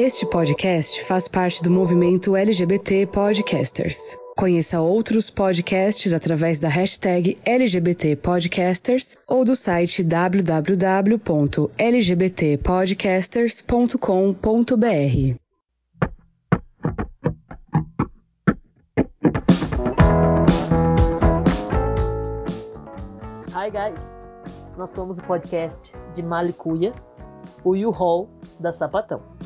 Este podcast faz parte do movimento LGBT Podcasters. Conheça outros podcasts através da hashtag LGBT Podcasters ou do site www.lgbtpodcasters.com.br. Hi guys, nós somos o podcast de Malicuia, o U-Haul da Sapatão.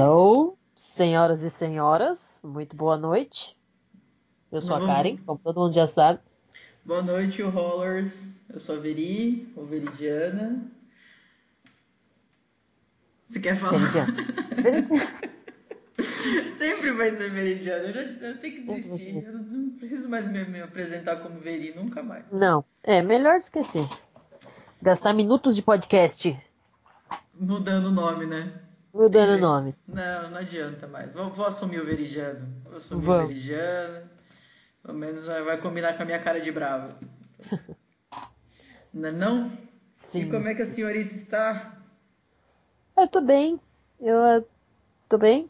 Hello, senhoras e senhoras, muito boa noite. Eu sou a. Karen, como todo mundo já sabe. Boa noite, Rollers. Eu sou a Veri, ou Veridiana. Você quer falar? Veridiana. Sempre vai ser Veridiana. Eu, já, eu tenho que desistir. Eu não preciso mais me, me apresentar como Veri, nunca mais. Não, é melhor esquecer. Gastar minutos de podcast Mudando o nome, né? Mudando o nome. Não, não adianta mais. Vou, vou assumir o Veridiano. Vou assumir Vamos. o Veridiano. Pelo menos vai combinar com a minha cara de bravo. Não é não? Sim. E como é que a senhorita está? Eu tô bem. Eu eh, tô bem.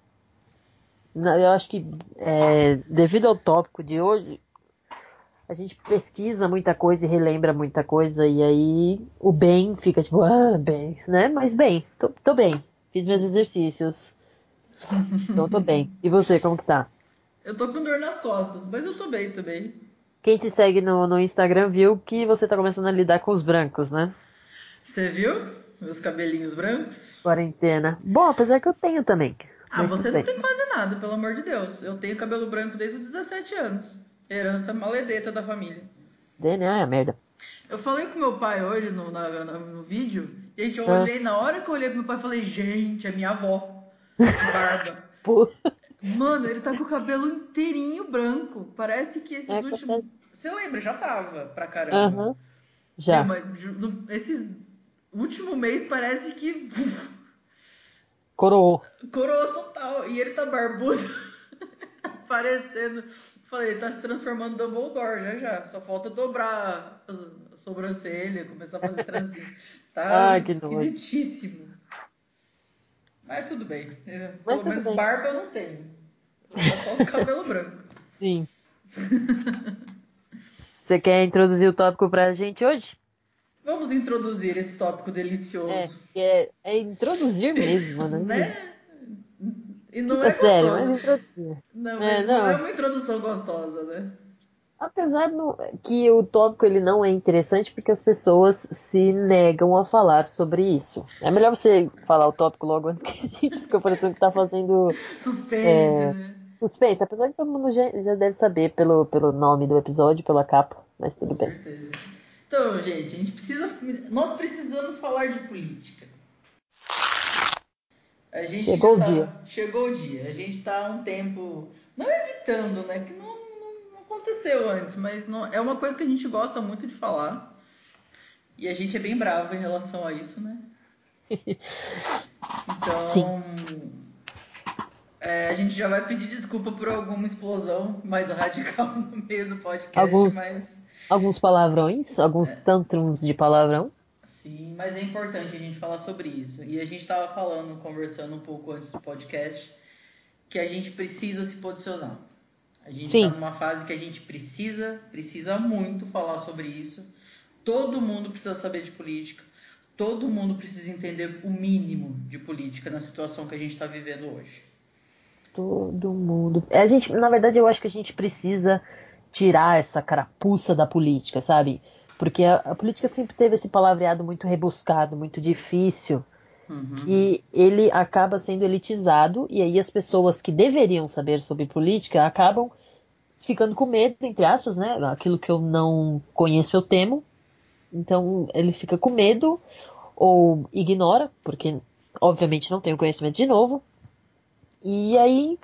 Eu acho que é, devido ao tópico de hoje, a gente pesquisa muita coisa e relembra muita coisa, e aí o bem fica tipo, ah, bem, né? Mas bem, tô, tô bem. Fiz meus exercícios. Então tô bem. E você, como que tá? Eu tô com dor nas costas, mas eu tô bem também. Quem te segue no, no Instagram viu que você tá começando a lidar com os brancos, né? Você viu? Meus cabelinhos brancos? Quarentena. Bom, apesar que eu tenho também. Ah, você não tem quase nada, pelo amor de Deus. Eu tenho cabelo branco desde os 17 anos. Herança maledeta da família. DNA é merda. Eu falei com meu pai hoje no, na- na- no vídeo. Gente, eu Ah. olhei, na hora que eu olhei pro meu pai, eu falei, gente, é minha avó. De barba. Mano, ele tá com o cabelo inteirinho branco. Parece que esses É, últimos. Você lembra? Já tava pra caramba. Aham. Já. Meu, mas no- esses último mês parece que Coroou. coroa total. E ele tá barbudo, parecendo. Falei, ele tá se transformando em Dumbledore já já. Só falta dobrar sobrancelha, começar a fazer trancinha. Tá Ai, esquisitíssimo. Mas tudo bem. É, Mas Pelo menos bem. barba eu não tenho. É só os cabelos brancos. Sim. Você quer introduzir o tópico pra gente hoje? Vamos introduzir esse tópico delicioso. É, é, é introduzir mesmo, né? Né? E não Fica é sério, gostoso. mas introduzir. Não, É, não. não. é uma introdução gostosa, né? Apesar do- que o tópico ele não é interessante porque as pessoas se negam a falar sobre isso. É melhor você falar o tópico logo antes que a gente fica parecendo que tá fazendo Suspense, É. né? suspense. Apesar que todo mundo já, já deve saber pelo, pelo nome do episódio, pela capa, mas tudo Com bem. certeza. Então, gente, a gente precisa. Nós precisamos falar de política. A gente Chegou já o tá- dia. Chegou o dia. A gente tá há um tempo. Não evitando, né? Que não aconteceu antes, mas não- é uma coisa que a gente gosta muito de falar. E a gente é bem bravo em relação a isso, né? Então. Sim. é, a gente já vai pedir desculpa por alguma explosão mais radical no meio do podcast, Alguns- mas. Alguns palavrões, alguns tantrums de palavrão. Sim, mas é importante a gente falar sobre isso. E a gente estava falando, conversando um pouco antes do podcast, que a gente precisa se posicionar. A gente está numa fase que a gente precisa, precisa muito falar sobre isso. Todo mundo precisa saber de política. Todo mundo precisa entender o mínimo de política na situação que a gente está vivendo hoje. Todo mundo. A gente, na verdade, eu acho que a gente precisa tirar essa carapuça da política, sabe? Porque a, a política sempre teve esse palavreado muito rebuscado, muito difícil, Uhum. que ele acaba sendo elitizado, e aí as pessoas que deveriam saber sobre política acabam ficando com medo, entre aspas, né? Aquilo que eu não conheço eu temo. Então ele fica com medo ou ignora, porque obviamente não tem o conhecimento de novo. E aí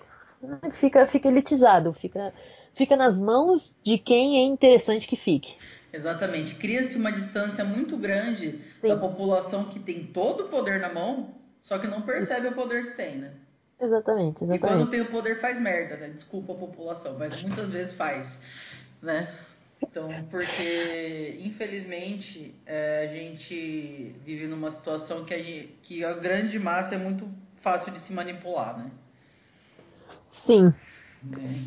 fica, fica elitizado, fica, fica nas mãos de quem é interessante que fique. Exatamente. Cria-se uma distância muito grande Sim. da população que tem todo o poder na mão, só que não percebe o poder que tem, né? Exatamente, E quando exatamente. tem o poder faz merda, né? Desculpa a população, mas muitas vezes faz, né? Então, porque infelizmente é, a gente vive numa situação que a, gente, que a grande massa é muito fácil de se manipular, né? Sim.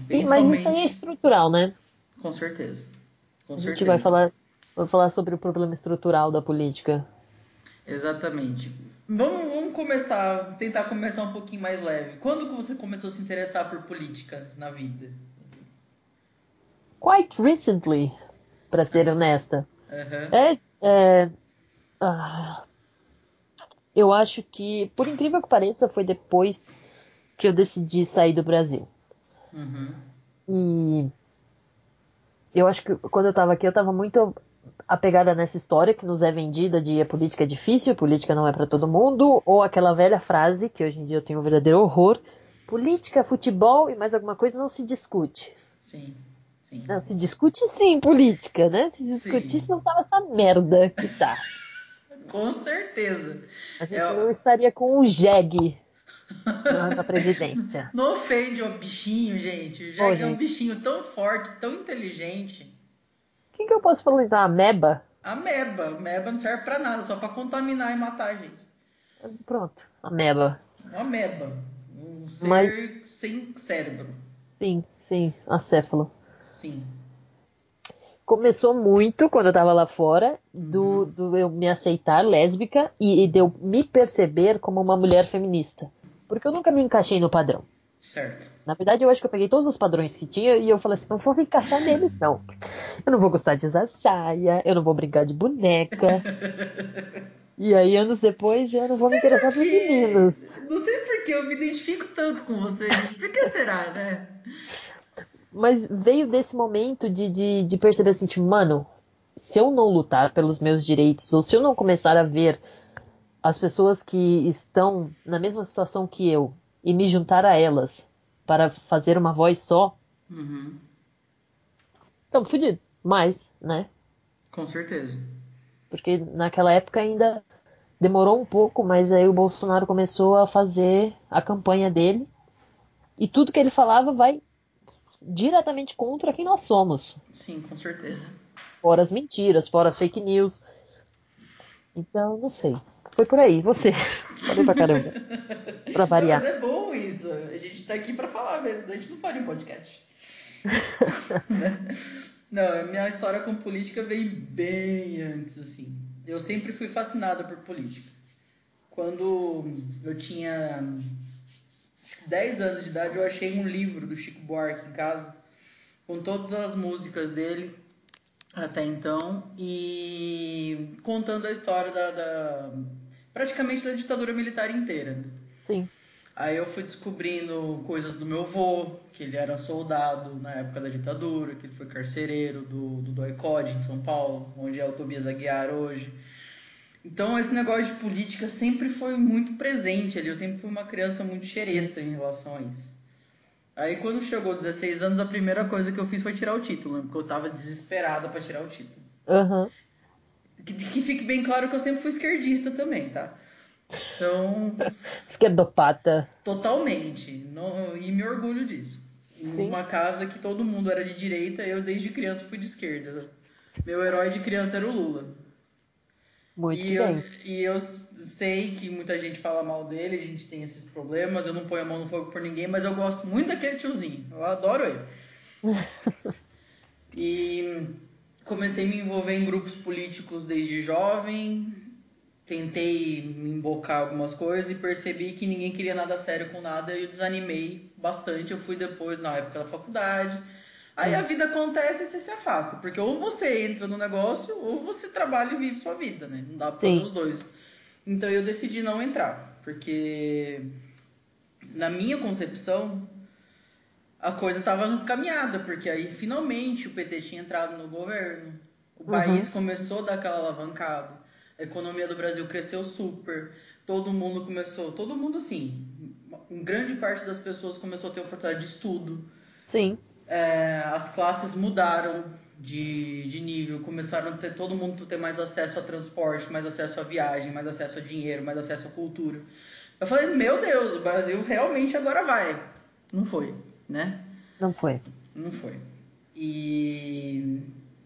É, mas isso aí é estrutural, né? Com certeza. Com a gente certeza. vai falar, vai falar sobre o problema estrutural da política. Exatamente. Vamos, vamos começar, tentar começar um pouquinho mais leve. Quando que você começou a se interessar por política na vida? Quite recently, para ser honesta. Uhum. É, é ah, eu acho que, por incrível que pareça, foi depois que eu decidi sair do Brasil. Uhum. E eu acho que quando eu estava aqui, eu estava muito apegada nessa história que nos é vendida de a política é difícil, política não é para todo mundo, ou aquela velha frase que hoje em dia eu tenho um verdadeiro horror: política, futebol e mais alguma coisa não se discute. Sim. Sim. Não, se discute sim política, né? Se discutisse não tava essa merda que tá. Com certeza. A gente é... não estaria com o Jeg na presidência. Não ofende o bichinho, gente. Jeg Ô, é um bichinho tão forte, tão inteligente. Quem que eu posso falar então? Ameba? Ameba. Ameba não serve pra nada, só pra contaminar e matar a gente. Pronto, ameba. Ameba. Um ser Mas... sem cérebro. Sim, sim, acéfalo. Sim. Começou muito quando eu tava lá fora, do, uhum. do eu me aceitar lésbica e, e de eu me perceber como uma mulher feminista. Porque eu nunca me encaixei no padrão. Certo. Na verdade, eu acho que eu peguei todos os padrões que tinha e eu falei assim: não vou me encaixar neles, não. Eu não vou gostar de usar saia, eu não vou brincar de boneca. e aí, anos depois, eu não vou me interessar por meninos. Não sei por que eu me identifico tanto com vocês. Por que será, né? Mas veio desse momento de, de, de perceber assim, tipo, mano, se eu não lutar pelos meus direitos, ou se eu não começar a ver as pessoas que estão na mesma situação que eu e me juntar a elas para fazer uma voz só, uhum. então fudido. Mas, né? Com certeza. Porque naquela época ainda demorou um pouco, mas aí o Bolsonaro começou a fazer a campanha dele e tudo que ele falava vai diretamente contra quem nós somos. Sim, com certeza. Fora as mentiras, fora as fake news. Então, não sei. Foi por aí, você. Falei pra caramba. pra variar. Não, mas é bom isso. A gente tá aqui pra falar mesmo, a gente não faria um podcast. não, a minha história com política veio bem antes, assim. Eu sempre fui fascinada por política. Quando eu tinha 10 anos de idade, eu achei um livro do Chico Buarque em casa, com todas as músicas dele até então, e contando a história da, da praticamente da ditadura militar inteira. Sim. Aí eu fui descobrindo coisas do meu avô, que ele era soldado na época da ditadura, que ele foi carcereiro do, do Doicode em São Paulo, onde é o Tobias Aguiar hoje. Então esse negócio de política sempre foi muito presente ali. Eu sempre fui uma criança muito xereta em relação a isso. Aí quando chegou aos 16 anos, a primeira coisa que eu fiz foi tirar o título, né? porque eu tava desesperada para tirar o título. Uhum. Que, que, fique bem claro que eu sempre fui esquerdista também, tá? Então. Esquerdopata. Totalmente. No, e me orgulho disso. Sim. Uma casa que todo mundo era de direita, eu desde criança fui de esquerda. Meu herói de criança era o Lula. Muito e bem. Eu, e eu sei que muita gente fala mal dele, a gente tem esses problemas, eu não ponho a mão no fogo por ninguém, mas eu gosto muito daquele tiozinho. Eu adoro ele. e comecei a me envolver em grupos políticos desde jovem, tentei me embocar algumas coisas e percebi que ninguém queria nada sério com nada e eu desanimei bastante. Eu fui depois na época da faculdade Aí a vida acontece e você se afasta. Porque ou você entra no negócio, ou você trabalha e vive sua vida, né? Não dá pra fazer os dois. Então eu decidi não entrar. Porque na minha concepção, a coisa estava encaminhada. Porque aí finalmente o PT tinha entrado no governo. O uhum. país começou a dar aquela alavancada. A economia do Brasil cresceu super. Todo mundo começou. Todo mundo, sim. Grande parte das pessoas começou a ter oportunidade de estudo. Sim é, as classes mudaram de, de nível, começaram a ter todo mundo ter mais acesso a transporte, mais acesso a viagem, mais acesso a dinheiro, mais acesso a cultura. Eu falei, meu Deus, o Brasil realmente agora vai. Não foi, né? Não foi. Não foi. E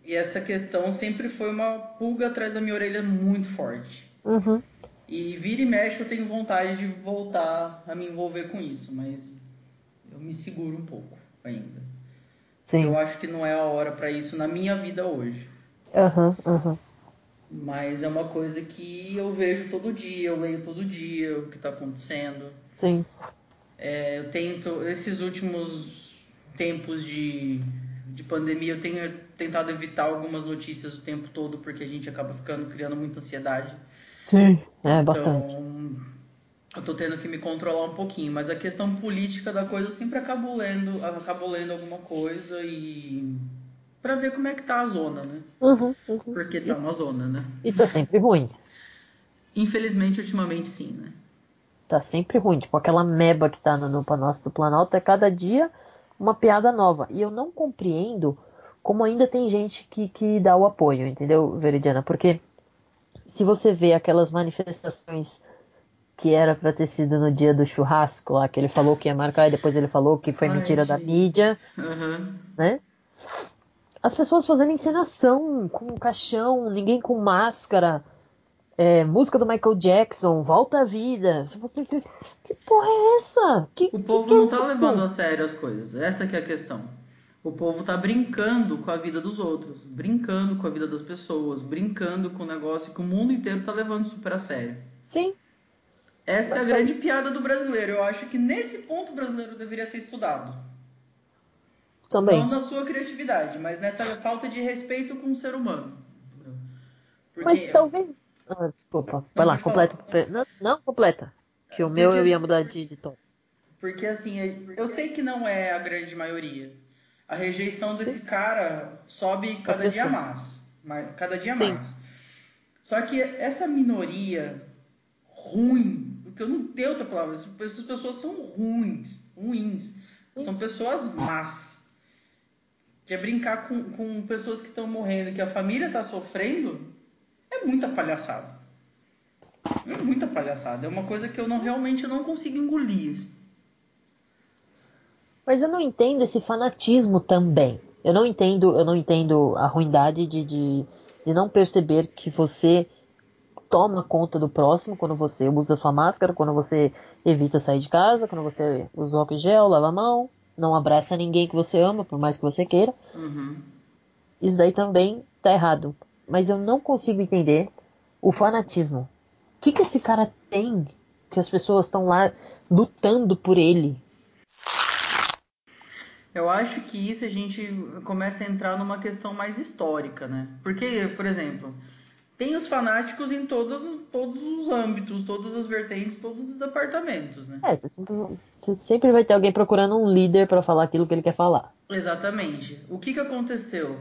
essa questão sempre foi uma pulga atrás da minha orelha muito forte. Uhum. E vira e mexe eu tenho vontade de voltar a me envolver com isso, mas eu me seguro um pouco ainda. Sim. Eu acho que não é a hora para isso na minha vida hoje. Aham, aham. Mas é uma coisa que eu vejo todo dia, eu leio todo dia o que está acontecendo. Sim. É, eu tento, esses últimos tempos de, de pandemia, eu tenho tentado evitar algumas notícias o tempo todo, porque a gente acaba ficando criando muita ansiedade. Sim. É, bastante. Então, eu tô tendo que me controlar um pouquinho, mas a questão política da coisa eu sempre acabo lendo, acabo lendo alguma coisa e para ver como é que tá a zona, né? Uhum, uhum. Porque tá uma zona, né? E tá sempre ruim. Infelizmente, ultimamente sim, né? Tá sempre ruim. Tipo, aquela meba que tá no, no Palácio do Planalto é cada dia uma piada nova. E eu não compreendo como ainda tem gente que, que dá o apoio, entendeu, Veridiana? Porque se você vê aquelas manifestações que era pra ter sido no dia do churrasco lá, que ele falou que ia marcar e depois ele falou que foi Ai, mentira da gente. mídia, Aham. né? As pessoas fazendo encenação com caixão, ninguém com máscara, é, música do Michael Jackson, volta à vida. Que, porra é essa? Que, O povo que é não tá levando a sério as coisas. Essa que é a questão. O povo tá brincando com a vida dos outros, brincando com a vida das pessoas, brincando com o negócio que o mundo inteiro tá levando super a sério. Sim, Essa é a grande piada do brasileiro. Eu acho que nesse ponto o brasileiro deveria ser estudado. também. Não na sua criatividade, mas nessa falta de respeito com o ser humano. Porque- Mas talvez. Ah, desculpa. Vai lá, completa. Não, não, completa. Que o meu Porque eu ia se- mudar de, de tom. Porque assim, eu sei que não é a grande maioria. A rejeição desse cara sobe cada dia mais. Cada dia Sim. mais. Só que essa minoria ruim, porque eu não tenho outra palavra, essas essas pessoas são ruins, ruins. São pessoas más. Que é brincar com, com pessoas que estão morrendo, que a família está sofrendo, é muita palhaçada. É muita palhaçada. É uma coisa que eu não realmente não consigo engolir. assim. Mas eu não entendo esse fanatismo também. Eu não entendo, eu não entendo a ruindade de, de, de não perceber que você toma conta do próximo quando você usa sua máscara, quando você evita sair de casa, quando você usa álcool gel, lava a mão, não abraça ninguém que você ama, por mais que você queira. Uhum. Isso daí também tá errado. Mas eu não consigo entender o fanatismo. O que, que esse cara tem que as pessoas estão lá lutando por ele? Eu acho que isso a gente começa a entrar numa questão mais histórica, né? Porque, por exemplo, tem os fanáticos em todos, todos os âmbitos, todas as vertentes, todos os departamentos, né? É, você sempre, você sempre vai ter alguém procurando um líder pra falar aquilo que ele quer falar. Exatamente. O que, que aconteceu?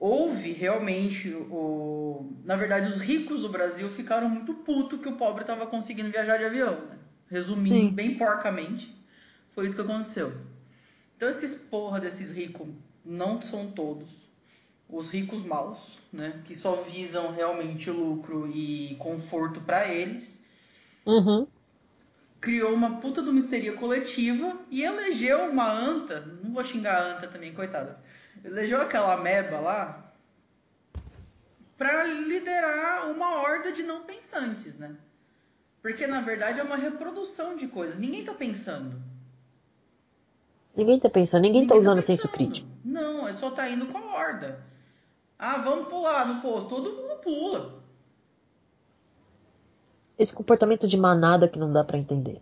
Houve realmente o. Na verdade, os ricos do Brasil ficaram muito putos que o pobre estava conseguindo viajar de avião, né? Resumindo Sim. bem porcamente, foi isso que aconteceu. Então esses porra desses ricos não são todos os ricos maus, né? Que só visam realmente lucro e conforto para eles. Uhum. Criou uma puta de uma histeria coletiva e elegeu uma anta, não vou xingar a anta também, coitada. Elegeu aquela meba lá para liderar uma horda de não pensantes, né? Porque na verdade é uma reprodução de coisas. Ninguém tá pensando. Ninguém tá pensando, ninguém, tá usando senso pensando. crítico. Não, é só tá indo com a horda. Ah, vamos pular no posto. Todo mundo pula. Esse comportamento de manada que não dá pra entender.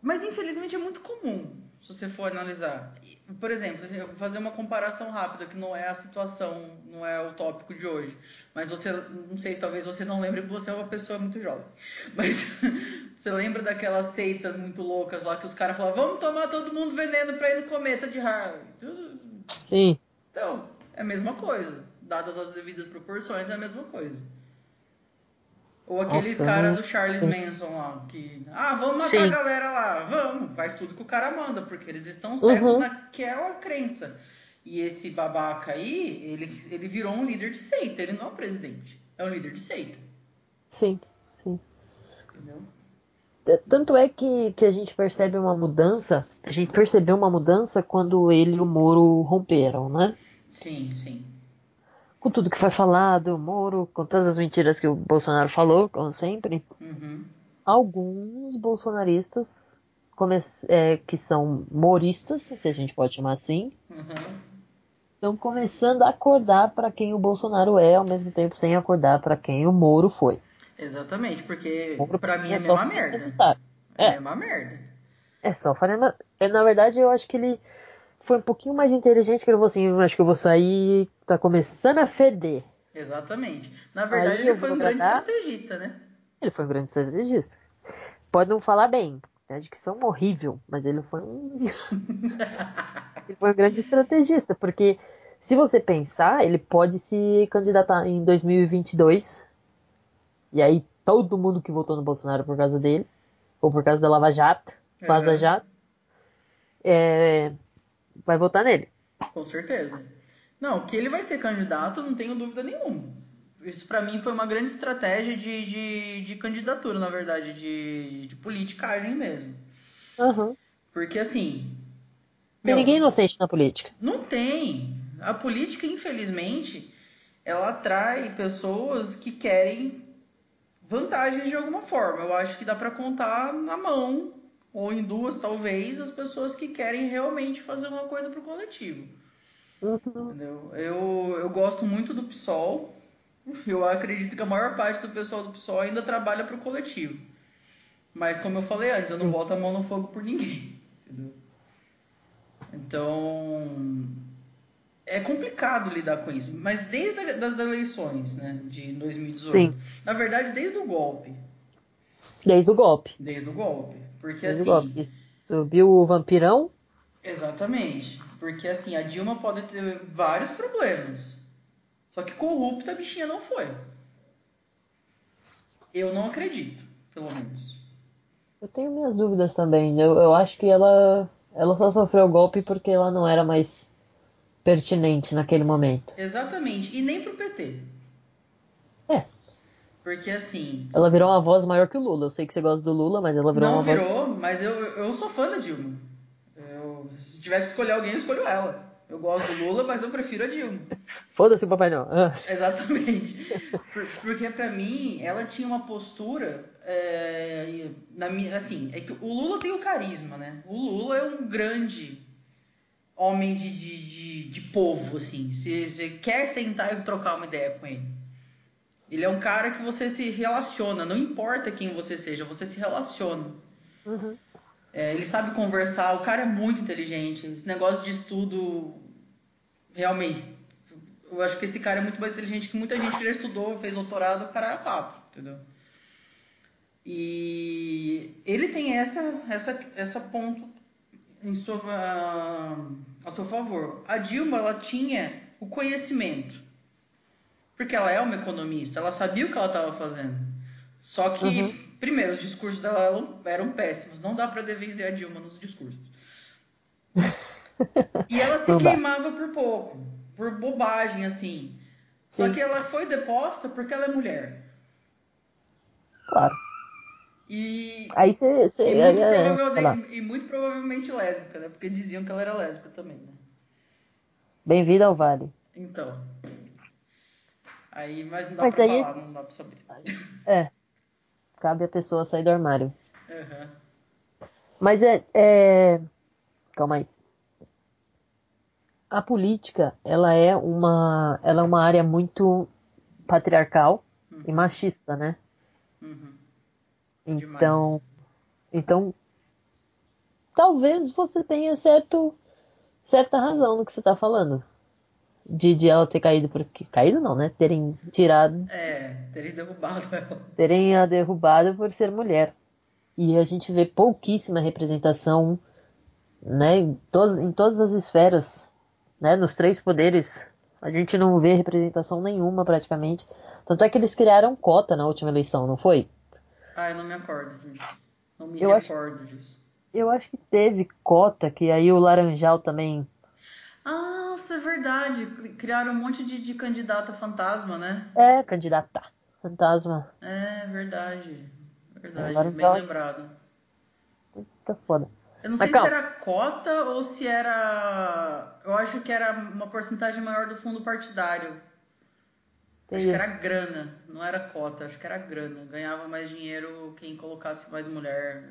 Mas infelizmente é muito comum, se você for analisar. Por exemplo, assim, eu vou fazer uma comparação rápida, que não é a situação, não é o tópico de hoje. Mas você, não sei, talvez você não lembre, porque você é uma pessoa muito jovem. Mas você lembra daquelas seitas muito loucas lá que os caras falavam, vamos tomar todo mundo veneno pra ir no cometa de. Tudo- Sim. Então, é a mesma coisa. Dadas as devidas proporções, é a mesma coisa. Ou aqueles Nossa, caras do Charles Manson lá, que. Ah, vamos matar Sim. a galera lá. Vamos, faz tudo que o cara manda, porque eles estão cegos Uhum. naquela crença. E esse babaca aí, ele, ele virou um líder de seita, ele não é um presidente. É um líder de seita. Sim, sim. Entendeu? Tanto é que, que a gente percebe uma mudança, a gente percebeu uma mudança quando ele e o Moro romperam, né? Sim, sim. Com tudo que foi falado, Moro, com todas as mentiras que o Bolsonaro falou, como sempre, Uhum. alguns bolsonaristas é, que são moristas, se a gente pode chamar assim, Uhum. estão começando a acordar para quem o Bolsonaro é, ao mesmo tempo sem acordar para quem o Moro foi. Exatamente, porque pra mim é a só mesma fazer merda. mesmo saco. É É. mesma merda. É só fazer. é, Na verdade, eu acho que ele foi um pouquinho mais inteligente que ele falou assim: acho que eu vou sair, tá começando a feder. Exatamente. Na verdade, Aí ele foi um grande tratar- estrategista, né? Ele foi um grande estrategista. Pode não falar bem, de que são horrível, mas ele foi um. ele foi um grande estrategista, porque se você pensar, ele pode se candidatar em 2022, e aí todo mundo que votou no Bolsonaro por causa dele, ou por causa da Lava Jato, Vaza Uhum. Jato, é, vai votar nele. Com certeza. Não, que ele vai ser candidato, não tenho dúvida nenhuma. Isso pra mim foi uma grande estratégia de, de, de candidatura, na verdade, de, de politicagem mesmo. Uhum. Porque assim. Tem meu, ninguém inocente na política. Não tem. A política, infelizmente, ela atrai pessoas que querem vantagens de alguma forma. Eu acho que dá pra contar na mão, ou em duas talvez, as pessoas que querem realmente fazer uma coisa pro coletivo. Uhum. Entendeu? Eu, eu gosto muito do PSOL. Eu acredito que a maior parte do pessoal do PSOL ainda trabalha pro coletivo. Mas como eu falei antes, eu não Sim. boto a mão no fogo por ninguém. Entendeu? Então é complicado lidar com isso. Mas desde a, das eleições, né, de 2018. Sim. Na verdade, desde o golpe. Desde o golpe. Desde o golpe. Porque Desde assim. o golpe. Subiu o vampirão. Exatamente. Porque assim, a Dilma pode ter vários problemas. Só que corrupta a bichinha não foi. Eu não acredito, pelo menos. Eu tenho minhas dúvidas também. Eu, eu acho que ela, ela só sofreu o golpe porque ela não era mais pertinente naquele momento. Exatamente. E nem pro PT. Porque assim. Ela virou uma voz maior que o Lula. Eu sei que você gosta do Lula, mas ela virou Não uma voz. virou, mas eu, eu sou fã da Dilma. Eu, se tiver que escolher alguém, eu escolho ela. Eu gosto do Lula, mas eu prefiro a Dilma. Foda-se o Papai Noel. Ah. Exatamente. Por- Porque pra mim, ela tinha uma postura. é, na minha, assim, é que o Lula tem o carisma, né? O Lula é um grande homem de, de, de, de povo, assim. Se você quer sentar e trocar uma ideia com ele. Ele é um cara que você se relaciona, não importa quem você seja, você se relaciona. Uhum. É, ele sabe conversar, o cara é muito inteligente. Esse negócio de estudo, realmente. Eu acho que esse cara é muito mais inteligente que muita gente que já estudou, fez doutorado, o cara é papo, entendeu? E ele tem essa, essa, essa ponto em sua, a seu favor. A Dilma, ela tinha o conhecimento. Porque ela é uma economista, ela sabia o que ela estava fazendo. Só que, Uhum. primeiro, os discursos dela eram, péssimos. Não dá pra defender a Dilma nos discursos. E ela se queimava por pouco, por bobagem, assim. Só Sim. que ela foi deposta porque ela é mulher. Claro. E, Aí você. e, muito, é, provavelmente, e muito provavelmente lésbica, né? Porque diziam que ela era lésbica também, né? Bem-vindo ao Vale. Então. Aí, mas não dá Mas pra aí- falar, não dá pra saber. É. Cabe a pessoa sair do armário. Aham. Mas é, é. Calma aí. A política, ela é uma, ela é uma área muito patriarcal e machista, né? Uhum. Então, então, talvez você tenha certo, certa razão no que você está falando. De, de ela ter caído porque caído não, né? Terem tirado, É, teria derrubado ela. terem a derrubado por ser mulher. E a gente vê pouquíssima representação, né? Em todas, em todas as esferas, né? Nos três poderes, a gente não vê representação nenhuma praticamente. Tanto é que eles criaram cota na última eleição, não foi? Ah, eu não me acordo disso. Não me Eu acho- recordo disso. Eu acho que teve cota, que aí o Laranjal também. Ah, é verdade. Criaram um monte de, de candidata fantasma, né? É, candidata. Fantasma. É verdade. Verdade, Agora bem então- lembrado. Tá foda. Eu não Mas sei calma. se era cota ou se era. Eu acho que era uma porcentagem maior do fundo partidário. Acho que era grana, não era cota, acho que era grana. Ganhava mais dinheiro quem colocasse mais mulher.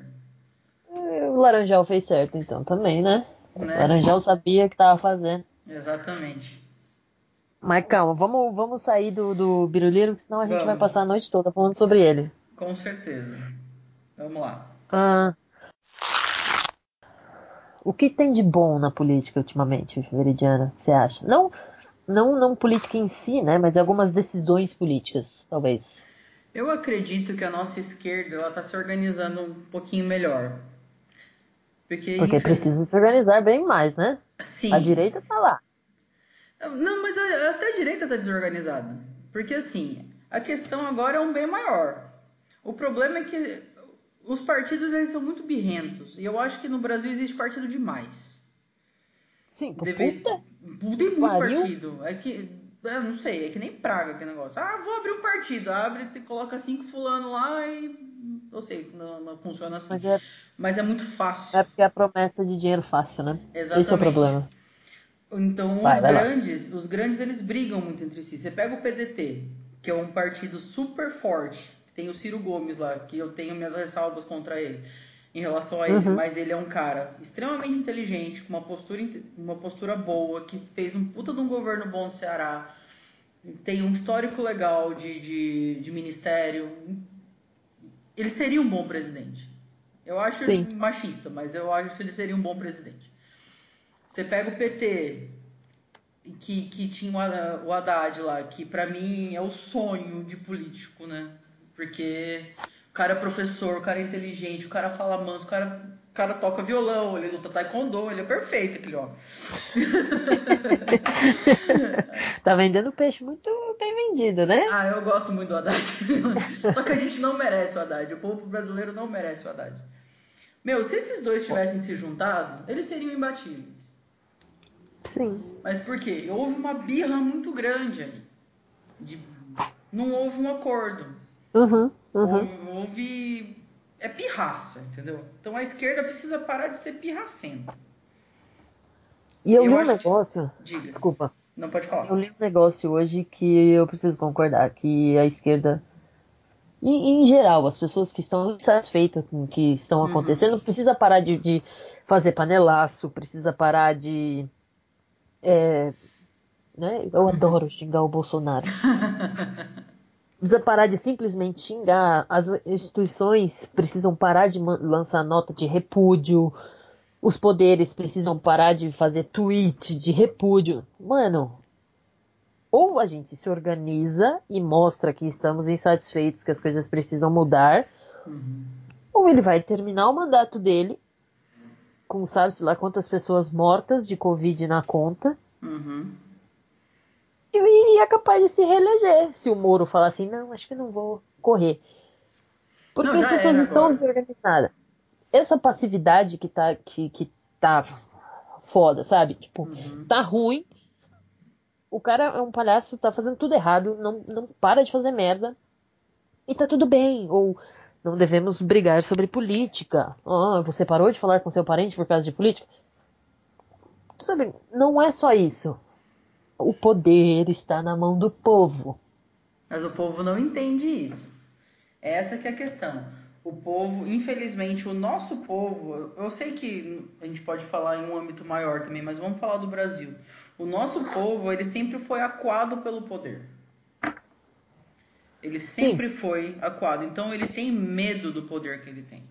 O Laranjal fez certo, então, também, né? né? O Laranjal sabia o que estava fazendo. Exatamente. Mas calma, vamos, vamos sair do, do Biruliro, senão a gente vamos. vai passar a noite toda falando sobre ele. Com certeza. Vamos lá. Ah, o que tem de bom na política ultimamente, Veridiana, você acha? Não, não, não política em si, né? Mas algumas decisões políticas, talvez. Eu acredito que a nossa esquerda ela está se organizando um pouquinho melhor. Porque, Porque precisa se organizar bem mais, né? Sim. A direita tá lá. Não, mas até a direita tá desorganizada. Porque assim, a questão agora é um bem maior. O problema é que os partidos eles são muito birrentos. E eu acho que no Brasil existe partido demais. Sim, Deve... puta. Tem muito Pariu. partido. É que. Eu não sei, é que nem praga aquele negócio. Ah, vou abrir um partido. Abre coloca cinco fulano lá e. Eu sei, não, não funciona assim. Mas é... Mas é muito fácil. É porque é a promessa de dinheiro fácil, né? Exatamente. Esse é o problema. Então, vai, os vai grandes, lá. os grandes eles brigam muito entre si. Você pega o PDT, que é um partido super forte, tem o Ciro Gomes lá, que eu tenho minhas ressalvas contra ele em relação a ele, uhum. mas ele é um cara extremamente inteligente, com uma postura, uma postura boa, que fez um puta de um governo bom no Ceará, tem um histórico legal de, de, de ministério. Ele seria um bom presidente. Eu acho Sim. ele machista, mas eu acho que ele seria um bom presidente. Você pega o PT, que, que tinha o Haddad lá, que para mim é o sonho de político, né? Porque o cara é professor, o cara é inteligente, o cara fala manso, o cara, cara toca violão, ele luta taekwondo, ele é perfeito aquele homem. tá vendendo peixe muito bem vendido, né? Ah, eu gosto muito do Haddad. Só que a gente não merece o Haddad. O povo brasileiro não merece o Haddad. Meu, se esses dois tivessem se juntado, eles seriam imbatíveis. Sim. Mas por quê? Houve uma birra muito grande ali. De... Não houve um acordo. Uhum, uhum. Houve. É pirraça, entendeu? Então a esquerda precisa parar de ser pirracenta. E eu, eu li um negócio. Que... Diga. Desculpa. Não pode falar. Eu li um negócio hoje que eu preciso concordar, que a esquerda. Em, em geral, as pessoas que estão insatisfeitas com o que estão uhum. acontecendo, precisa parar de, de, fazer panelaço, precisa parar de. É, né? Eu adoro xingar o Bolsonaro. precisa parar de simplesmente xingar. As instituições precisam parar de lançar nota de repúdio. Os poderes precisam parar de fazer tweet de repúdio. Mano, ou a gente se organiza e mostra que estamos insatisfeitos, que as coisas precisam mudar, uhum. ou ele vai terminar o mandato dele com sabe-se lá quantas pessoas mortas de Covid na conta. Uhum e é capaz de se reeleger. Se o Moro falar assim, não, acho que não vou correr. Porque não, as pessoas estão desorganizadas. Essa passividade que tá, que, que tá foda, sabe? Tipo, uhum. tá ruim. O cara é um palhaço, tá fazendo tudo errado, não, não para de fazer merda. E tá tudo bem. Ou não devemos brigar sobre política. Ah, você parou de falar com seu parente por causa de política? Sabe, não é só isso o poder está na mão do povo. Mas o povo não entende isso. Essa que é a questão. O povo, infelizmente, o nosso povo, eu sei que a gente pode falar em um âmbito maior também, mas vamos falar do Brasil. O nosso povo, ele sempre foi acuado pelo poder. Ele sempre Sim. foi acuado. Então ele tem medo do poder que ele tem.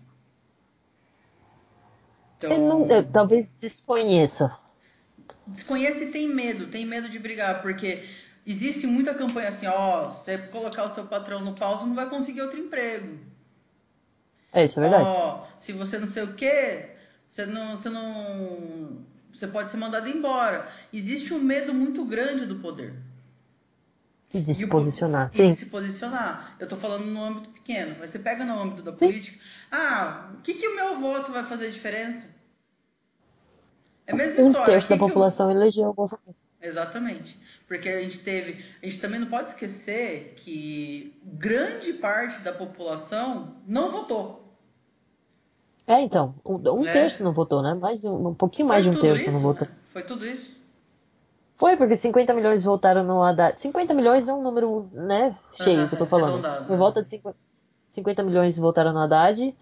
Então... Ele não, talvez desconheça desconhece e tem medo, tem medo de brigar, porque existe muita campanha assim, ó, você colocar o seu patrão no pau, você não vai conseguir outro emprego. É, isso é verdade. Ó, se você não sei o quê, você não, você não, você pode ser mandado embora. Existe um medo muito grande do poder. E de se o, posicionar, sim. De se posicionar. Eu tô falando no âmbito pequeno, mas você pega no âmbito da sim. política. Ah, o que, que o meu voto vai fazer diferença? É a mesma um história. terço da população eu... elegeu o Bolsonaro. Exatamente. Porque a gente teve. A gente também não pode esquecer que grande parte da população não votou. É, então. Um, um é. terço não votou, né? Mais um, um pouquinho mais Foi de um terço isso, não votou. Né? Foi tudo isso. Foi, porque 50 milhões votaram no Haddad. 50 milhões é um número, né, cheio que eu tô falando. arredondado, Por né? volta de 50, 50 milhões votaram no Haddad.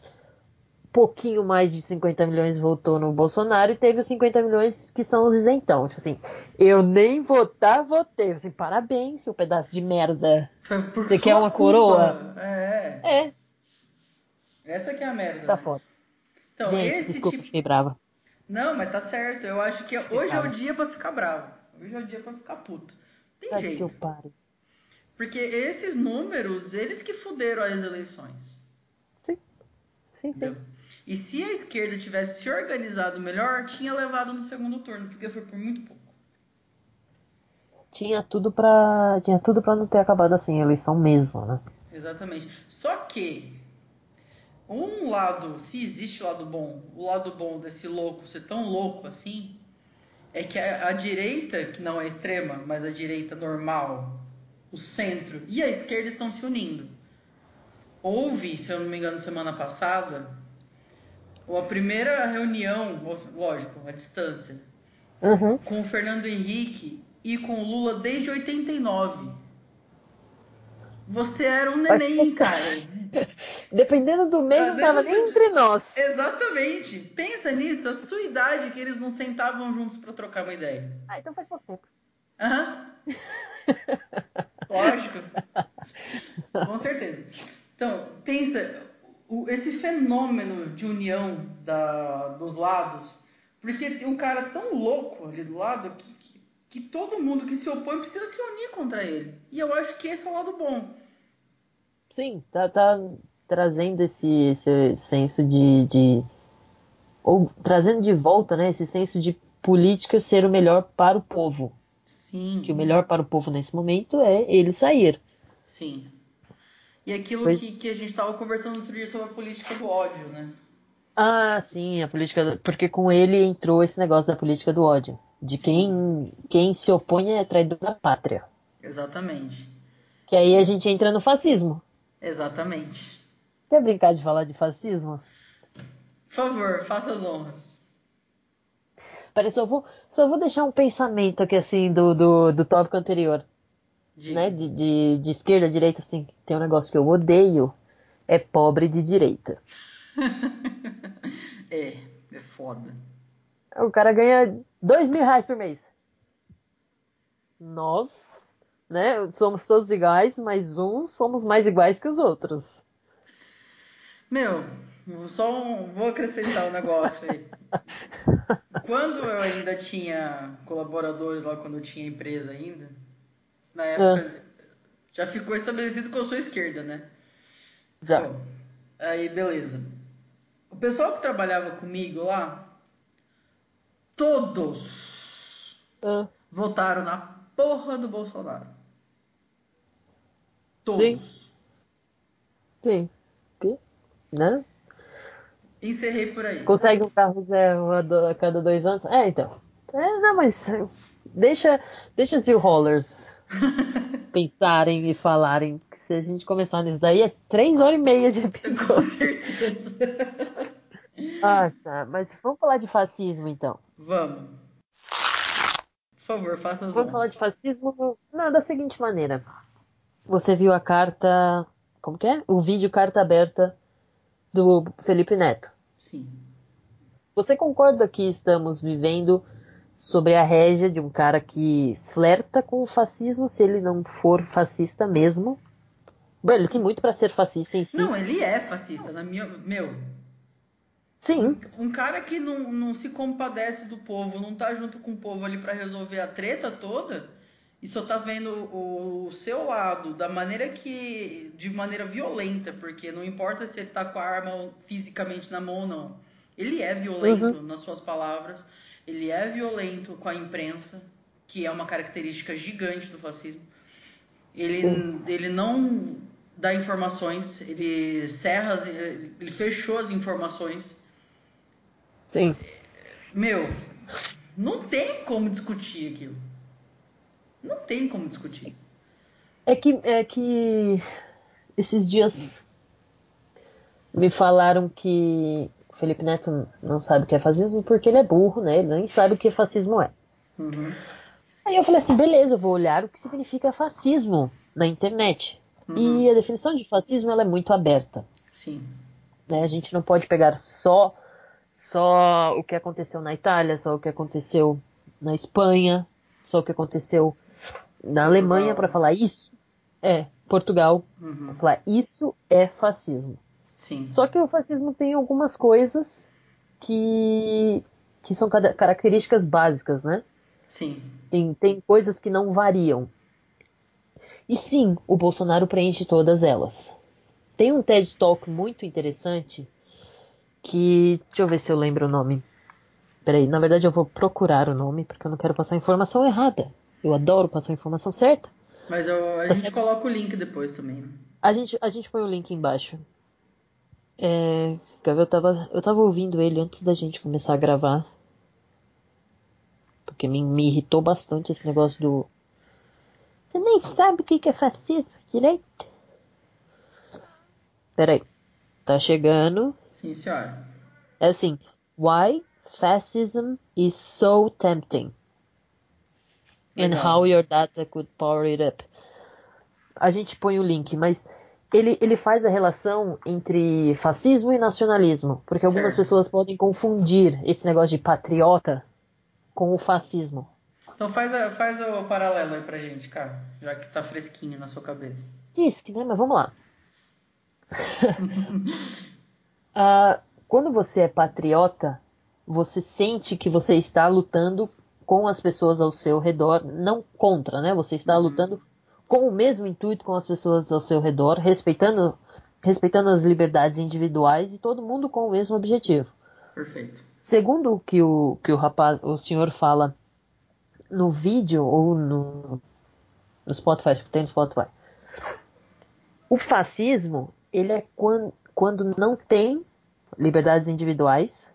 Pouquinho mais de 50 milhões votou no Bolsonaro e teve os 50 milhões que são os isentão. Tipo assim, eu nem votar, votei. Assim, parabéns, seu pedaço de merda. Você quer uma culpa. coroa? É, É, essa que é a merda. tá né? foda. Então, Gente, esse desculpa, tipo... fiquei brava. Não, mas tá certo. Eu acho que hoje é o dia pra ficar bravo. Hoje é o dia pra ficar puto. Tem Tá jeito. que eu pare. Porque esses números, eles que fuderam as eleições. Sim, sim, sim. entendeu? E se a esquerda tivesse se organizado melhor, tinha levado no segundo turno, porque foi por muito pouco. Tinha tudo pra. Tinha tudo não ter acabado assim, a eleição mesmo, né? Exatamente. Só que um lado, se existe lado bom, o lado bom desse louco ser tão louco assim, é que a, a direita, que não é extrema, mas a direita normal, o centro e a esquerda estão se unindo. Houve, se eu não me engano, semana passada, a primeira reunião, lógico, à distância, Uhum. com o Fernando Henrique e com o Lula desde 89. Você era um Mas- neném, cara. Dependendo do mês, não tava nem entre nós. Exatamente. Pensa nisso, a sua idade que eles não sentavam juntos pra trocar uma ideia. Ah, então faz pouco tempo. Aham. Lógico. Com certeza. Então, pensa, o- esse fenômeno de união da- dos lados, porque tem um cara tão louco ali do lado que, que, que todo mundo que se opõe precisa se unir contra ele. E eu acho que esse é o lado bom. Sim, tá, tá trazendo esse, esse senso de, de. Ou trazendo de volta, né? Esse senso de política ser o melhor para o povo. Sim. Que o melhor para o povo nesse momento é ele sair. Sim. E aquilo Foi- que, que a gente estava conversando outro dia sobre a política do ódio, né? Ah, sim, a política. do- Porque com ele entrou esse negócio da política do ódio. De quem, quem se opõe é traidor da pátria. Exatamente. Que aí a gente entra no fascismo. Exatamente. Quer brincar de falar de fascismo? Por favor, faça as honras. Peraí, só vou, só vou deixar um pensamento aqui assim do, do, do tópico anterior. Diga. né, de, de, de esquerda, direita, assim, tem um negócio que eu odeio, é pobre de direita. é, é foda. O cara ganha dois mil reais por mês. Nós, né, somos todos iguais, mas uns somos mais iguais que os outros. Meu, só um- vou acrescentar um negócio aí. Quando eu ainda tinha colaboradores lá, quando eu tinha empresa ainda, na época, já ficou estabelecido que eu sou esquerda, né? Já. Bom, aí beleza. O pessoal que trabalhava comigo lá, todos Ah, votaram na porra do Bolsonaro. Todos. Sim. sim. Né? Encerrei por aí. Consegue um carro zero a, cada dois anos? É, então. É, não, mas deixa, deixa os rollers pensarem e falarem que se a gente começar nisso daí é três horas e meia de Com episódio. certeza. Ah, tá. Mas vamos falar de fascismo então. Vamos. Por favor, faça as Vamos falar de fascismo não, da seguinte maneira. Você viu a carta. Como que é? O vídeo carta aberta do Felipe Neto. Sim. Você concorda que estamos vivendo sobre a régia de um cara que flerta com o fascismo se ele não for fascista mesmo? Bom, ele tem muito pra ser fascista em si. Não, ele é fascista, na minha. Meu, Sim, um cara que não, não se compadece do povo, não tá junto com o povo ali pra resolver a treta toda, e só tá vendo o, o seu lado da maneira que. de maneira violenta, porque não importa se ele tá com a arma fisicamente na mão ou não. Ele é violento nas suas palavras, ele é violento com a imprensa, que é uma característica gigante do fascismo. Ele, ele não dá informações, ele cerra, as- ele fechou as informações. sim. Meu, não tem como discutir aquilo. Não tem como discutir. É que, é que esses dias me falaram que o Felipe Neto não sabe o que é fascismo porque ele é burro, né? Ele nem sabe o que fascismo é. Uhum. Aí eu falei assim, beleza, eu vou olhar o que significa fascismo na internet. Uhum. E a definição de fascismo ela é muito aberta. Sim. Né? A gente não pode pegar só só o que aconteceu na Itália, só o que aconteceu na Espanha, só o que aconteceu na Alemanha para falar isso. É, Portugal. Uhum. Falar isso é fascismo. Sim. Só que o fascismo tem algumas coisas que que são características básicas, né? Sim. Tem, tem coisas que não variam. E sim, o Bolsonaro preenche todas elas. Tem um TED Talk muito interessante que. Deixa eu ver se eu lembro o nome. Peraí, na verdade eu vou procurar o nome porque eu não quero passar informação errada. Eu adoro passar informação certa. Mas eu- a Tá gente certo. coloca o link depois também. né? A gente, a gente põe o link embaixo. É, ver, eu tava, eu tava ouvindo ele antes da gente começar a gravar. Porque me, me irritou bastante esse negócio do. Você nem sabe o que é fascismo direito? Peraí. Tá chegando. Sim, senhora. É assim. Why fascism is so tempting. And Legal. how your data could power it up. A gente põe o link, mas ele, ele faz a relação entre fascismo e nacionalismo. Porque algumas Certo. pessoas podem confundir esse negócio de patriota com o fascismo. Então faz, a- faz o paralelo aí pra gente, cara. Já que tá fresquinho na sua cabeça. Diz que, né? Mas vamos lá. Ah, quando você é patriota, você sente que você está lutando com as pessoas ao seu redor, não contra, né? Você está lutando com o mesmo intuito com as pessoas ao seu redor, respeitando, respeitando as liberdades individuais e todo mundo com o mesmo objetivo. Perfeito. Segundo o que o, que o rapaz, o senhor fala no vídeo ou no, no Spotify, que tem no Spotify, o fascismo, ele é quando, quando não tem liberdades individuais,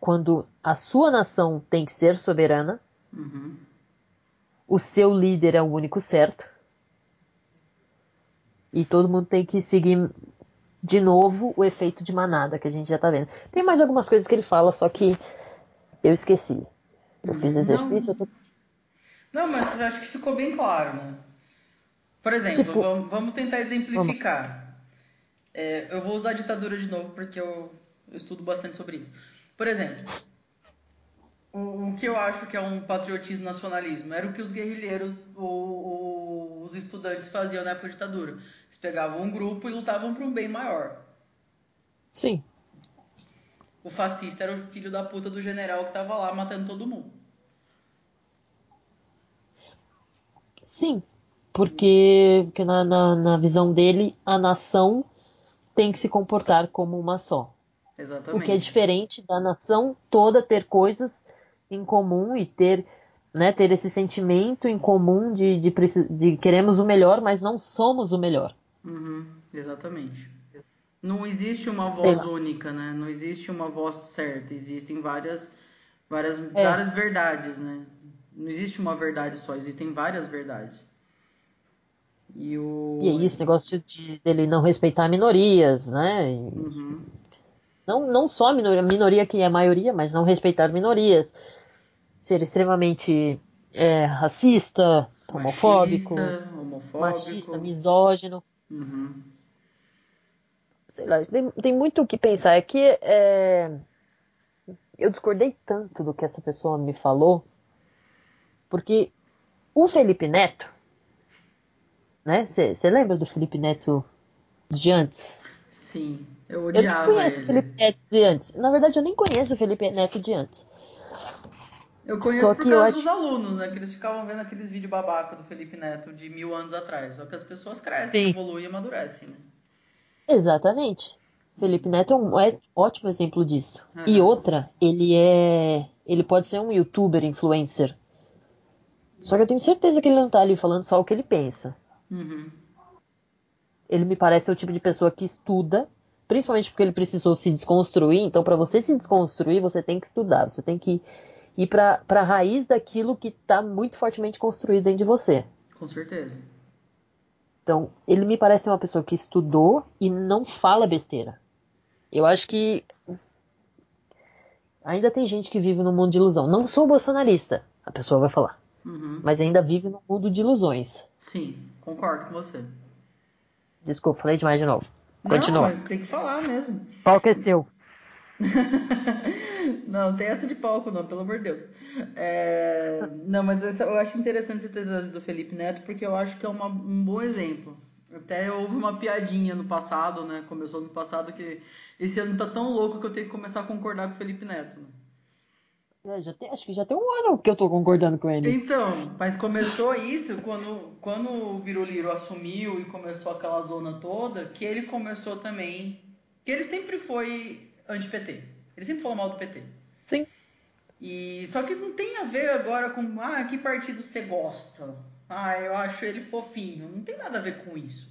quando a sua nação tem que ser soberana, Uhum. o seu líder é o único certo, e todo mundo tem que seguir de novo o efeito de manada que a gente já tá vendo. Tem mais algumas coisas que ele fala, só que eu esqueci. Eu fiz exercício, eu tô... Não, mas eu acho que ficou bem claro, né? Por exemplo, Tipo- vamos, vamos tentar exemplificar. É, eu vou usar a ditadura de novo porque eu, eu estudo bastante sobre isso. Por exemplo, o, o que eu acho que é um patriotismo nacionalismo era o que os guerrilheiros ou, ou os estudantes faziam na época da ditadura. Eles pegavam um grupo e lutavam para um bem maior. Sim, O fascista era o filho da puta do general que tava lá matando todo mundo. sim. Porque, porque na, na, na visão dele, a nação tem que se comportar como uma só. Exatamente. O que é diferente da nação toda ter coisas em comum e ter, né, ter esse sentimento em comum de, de, de queremos o melhor, mas não somos o melhor. Uhum, exatamente. Não existe uma Sei voz lá. única, né? Não existe uma voz certa. Existem várias, várias, É. várias verdades, né? Não existe uma verdade só, existem várias verdades. E o. E aí esse negócio de, dele não respeitar minorias, né? Uhum, Não, não só a minoria, minoria que é a maioria, mas não respeitar minorias. Ser extremamente é, racista, homofóbico, Machista, homofóbico. machista, misógino. Uhum, sei lá, tem, tem muito o que pensar. É que é, eu discordei tanto do que essa pessoa me falou, porque o Felipe Neto, né? Você lembra do Felipe Neto de antes? Sim, eu Eu não odiava conheço o ele. Felipe Neto de antes. Na verdade, eu nem conheço o Felipe Neto de antes. Eu conheço Só por causa acho- dos alunos, né? Que eles ficavam vendo aqueles vídeos babaca do Felipe Neto de mil anos atrás. Só que as pessoas crescem, Sim. evoluem e amadurecem, né? Exatamente. Felipe Neto é um é ótimo exemplo disso. Uhum. E outra, ele é. Ele pode ser um youtuber influencer. Só que eu tenho certeza que ele não tá ali falando só o que ele pensa. Uhum. Ele me parece ser o tipo de pessoa que estuda, principalmente porque ele precisou se desconstruir. Então, para você se desconstruir, você tem que estudar, você tem que ir para a raiz daquilo que tá muito fortemente construído dentro de você. Com certeza. Então, ele me parece uma pessoa que estudou e não fala besteira. Eu acho que ainda tem gente que vive num mundo de ilusão. Não sou bolsonarista, a pessoa vai falar. Uhum. Mas ainda vive num mundo de ilusões. Sim, concordo com você. Desculpa, falei demais de novo. Continua. Não, tem que falar mesmo. Qual que é seu? não, tem essa de palco não, pelo amor de Deus. É, Não, mas essa- eu acho interessante você ter trazido do Felipe Neto, porque eu acho que é uma- um bom exemplo. Até houve uma piadinha no passado, né? Começou no passado que esse ano tá tão louco que eu tenho que começar a concordar com o Felipe Neto. Né? É, já tem- acho que já tem um ano que eu tô concordando com ele. Então, mas começou isso quando, quando o Biruliro assumiu e começou aquela zona toda, que ele começou também. Que ele sempre foi anti-PT. Ele sempre falou mal do PT. Sim. E só que não tem a ver agora com ah, que partido você gosta. Ah, eu acho ele fofinho. Não tem nada a ver com isso.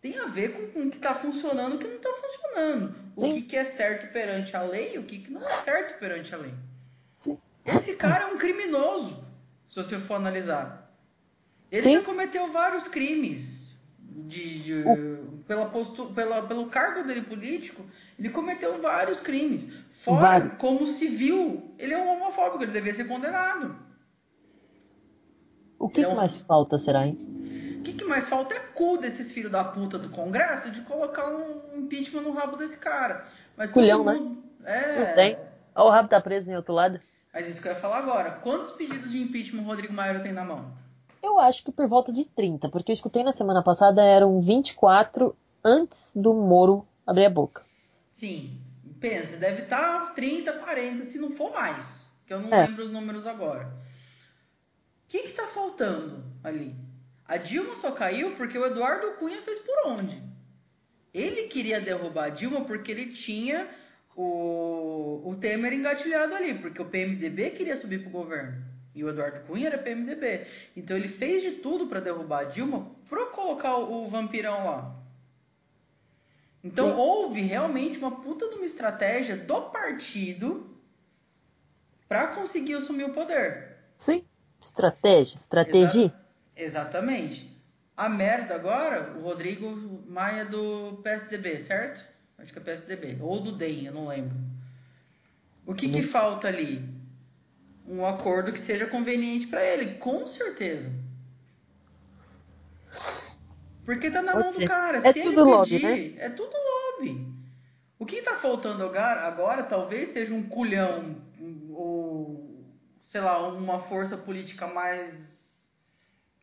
Tem a ver com, com o que está funcionando e o que não está funcionando. O Sim. que, que é certo perante a lei e o que, que não é certo perante a lei. Sim. Esse cara é um criminoso, se você for analisar. Ele Sim. já cometeu vários crimes. De, de- pela postu, pela, pelo cargo dele político, ele cometeu vários crimes. Fora, como civil, ele é um homofóbico, ele devia ser condenado. O que, é que um- mais falta, será, hein? O que, que mais falta é cu desses filhos da puta do Congresso de colocar um impeachment no rabo desse cara. Mas Culhão, né? mundo. É. Não tem. Olha o rabo tá preso em outro lado. Mas isso que eu ia falar agora. Quantos pedidos de impeachment o Rodrigo Maia tem na mão? Eu acho que por volta de 30, porque eu escutei na semana passada eram 24 antes do Moro abrir a boca. Sim. Pensa, deve estar 30, 40, se não for mais. Que eu não É. lembro os números agora. O que, que tá faltando ali? A Dilma só caiu porque o Eduardo Cunha fez por onde? Ele queria derrubar a Dilma porque ele tinha o, o Temer engatilhado ali, porque o PMDB queria subir pro governo. E o Eduardo Cunha era PMDB. Então ele fez de tudo para derrubar a Dilma pra colocar o, o vampirão lá. Então Sim. houve realmente uma puta de uma estratégia do partido para conseguir assumir o poder. Sim. Estratégia. Estratégia. Exa- Exatamente. A merda agora, o Rodrigo Maia do PSDB, certo? Acho que é PSDB. Ou do DEM, eu não lembro. O que, que falta ali? Um acordo que seja conveniente para ele, com certeza. Porque tá na Pode mão ser. do cara. É Se ele tudo lobby, pedir, é tudo lobby. O que tá faltando agora, talvez seja um culhão ou sei lá, uma força política mais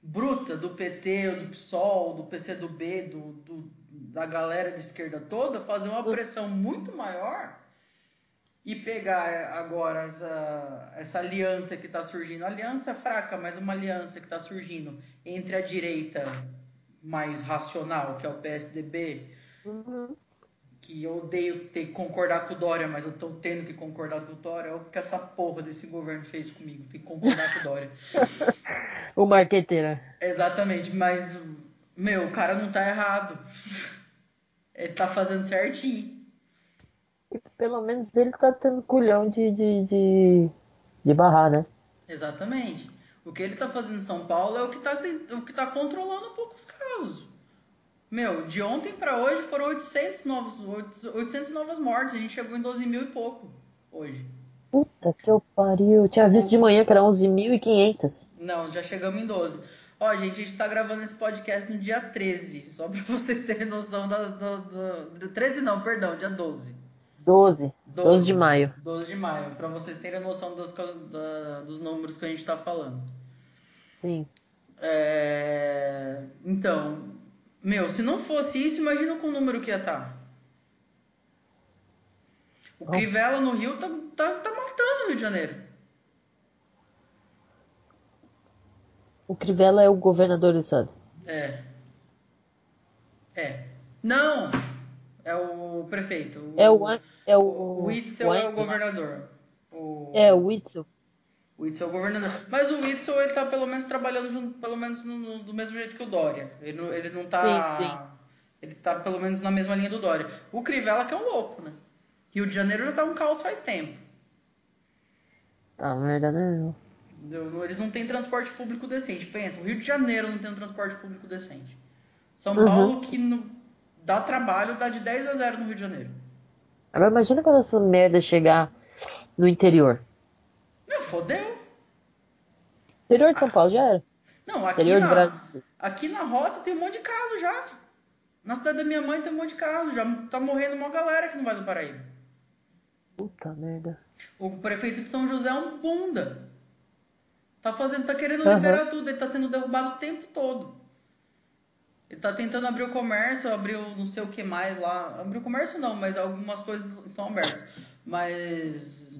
bruta do PT, ou do PSOL, do PCdoB, do, do, da galera de esquerda toda, fazer uma pressão muito maior e pegar agora essa, essa aliança que está surgindo, aliança fraca, mas uma aliança que está surgindo entre a direita mais racional, que é o PSDB, Uhum. que eu odeio ter que concordar com o Dória, mas eu tô tendo que concordar com o Dória, é o que essa porra desse governo fez comigo, tem que concordar com o Dória. O marqueteiro. Exatamente, mas, meu, o cara não tá errado. Ele tá fazendo certinho. E pelo menos ele tá tendo culhão de, de, de, de barrar, né? Exatamente. O que ele tá fazendo em São Paulo é o que tá, o que tá controlando um pouco os casos. Meu, de ontem pra hoje foram 800, novos, 800 novas mortes. A gente chegou em 12 mil e pouco hoje. Puta que eu pariu. Eu tinha visto de manhã que era 11.500. Não, já chegamos em 12. Ó, gente, a gente tá gravando esse podcast no dia 13. Só pra vocês terem noção da, do, do- 13 não, perdão, dia 12. 12. 12 de maio. 12 de maio, pra vocês terem noção das, da- dos números que a gente tá falando. Sim. É, Então, meu, se não fosse isso, imagina com o número que ia estar. O Bom. Crivella no Rio tá, tá, tá matando o Rio de Janeiro. O Crivella é o governador do estado. É. É. Não! É o prefeito. É o. É o. O Witzel é o governador. O, É, o Witzel. o Witzel é o governador. Mas o Witzel, ele tá pelo menos trabalhando junto, pelo menos no, no- do mesmo jeito que o Dória. Ele não, ele não tá. Sim, sim. Ele tá pelo menos na mesma linha do Dória. O Crivella que é um louco, né? Rio de Janeiro já tá um caos faz tempo. Tá, merda, né? Entendeu? Eles não têm transporte público decente. Pensa, o Rio de Janeiro não tem um transporte público decente. São Uhum. Paulo, que no- dá trabalho, dá de 10 a 0 no Rio de Janeiro. Agora imagina quando essa merda chegar no interior. Meu, fodeu. Interior de São Paulo já era. Não, aqui Interior na, Brasil. aqui na roça tem um monte de caso já. Na cidade da minha mãe tem um monte de caso. Já tá morrendo uma galera que não vai do Paraíba. Puta merda. O prefeito de São José é um bunda. Tá fazendo, tá querendo Aham. liberar tudo, ele tá sendo derrubado o tempo todo. Ele tá tentando abrir o comércio, abrir o não sei o que mais lá. Abrir o comércio não, mas algumas coisas estão abertas. Mas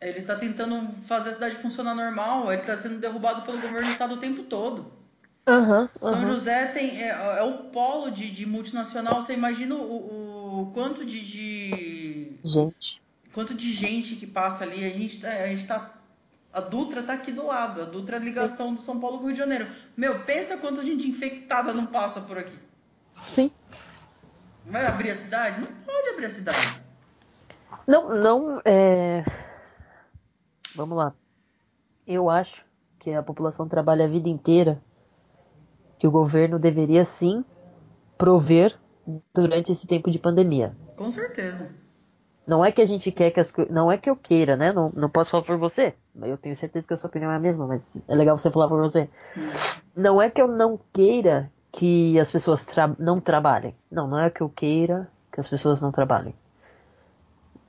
ele tá tentando fazer a cidade funcionar normal, ele tá sendo derrubado pelo governo do estado o tempo todo. Aham, São aham. José tem, é, é o polo de, de multinacional. Você imagina o, o quanto de, de- Gente. quanto de gente que passa ali. A gente, tá- a gente tá. A Dutra tá aqui do lado. A Dutra é a ligação do São Paulo com o Rio de Janeiro. Meu, pensa quanta gente infectada não passa por aqui. Sim. Vai abrir a cidade? Não pode abrir a cidade. Não, não, é... Vamos lá. Eu acho que a população trabalha a vida inteira, que o governo deveria sim prover durante esse tempo de pandemia. Com certeza. Não é que a gente quer que as coisas. Não é que eu queira, né? Não, não posso falar por você. Eu tenho certeza que a sua opinião é a mesma, mas é legal você falar por você. Não é que eu não queira que as pessoas tra- não trabalhem. Não, não é que eu queira que as pessoas não trabalhem.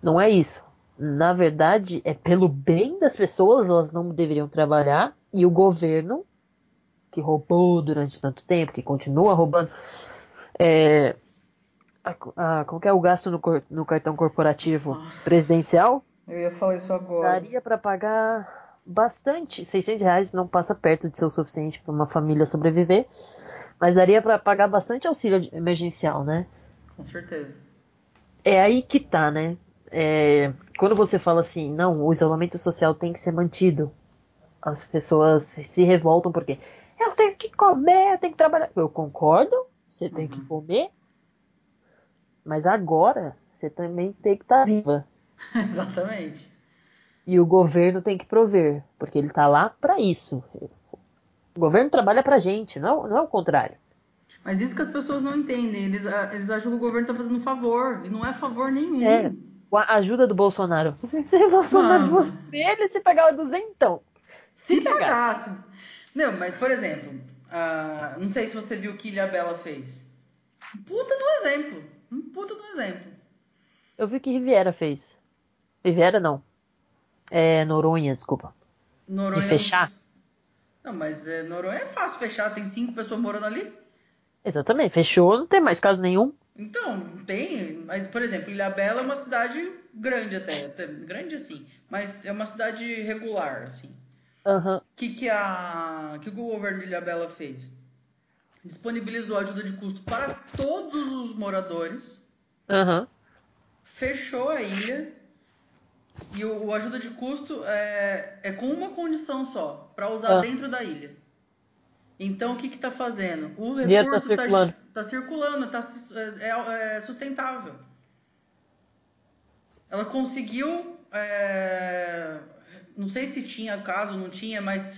Não é isso. Na verdade, é pelo bem das pessoas, elas não deveriam trabalhar e o governo, que roubou durante tanto tempo, que continua roubando, é, a, a, como que é o gasto no, no cartão corporativo Nossa. presidencial? Eu ia falar isso agora. Daria para pagar bastante. 600 reais não passa perto de ser o suficiente para uma família sobreviver, mas daria para pagar bastante auxílio emergencial, né? Com certeza. É aí que tá, né? É, quando você fala assim, não, o isolamento social tem que ser mantido, as pessoas se revoltam porque eu tenho que comer, eu tenho que trabalhar. Eu concordo, você tem que comer, mas agora você também tem que estar viva. Exatamente. E o governo tem que prover, porque ele tá lá para isso. O governo trabalha pra gente, não, não é o contrário. Mas isso que as pessoas não entendem. Eles, a- eles acham que o governo tá fazendo um favor. E não é favor nenhum. É. Com a ajuda do Bolsonaro. Se Bolsonaro Mano. fosse ele, se pegava duzentão. Se Se pagasse. Meu, mas por exemplo, ah, não sei se você viu o que Ilha Bela fez. Puta do exemplo. Um puta do exemplo. Eu vi o que Riviera fez. Riviera não. É Noronha, desculpa. Noronha. De fechar? Não, mas é, Noronha é fácil fechar. Tem cinco pessoas morando ali. Exatamente, fechou, não tem mais caso nenhum. Então, tem, mas por exemplo, Ilhabela é uma cidade grande até, até grande assim, mas é uma cidade regular assim. O que que a que o governo de Ilhabela fez? Disponibilizou ajuda de custo para todos os moradores, Aham. fechou a ilha e o, o ajuda de custo é, é com uma condição só, para usar Ah. dentro da ilha. Então o que que tá fazendo? O tá recurso circulando. tá circulando, tá sus- é, é sustentável. Ela conseguiu, é, não sei se tinha caso, não tinha, mas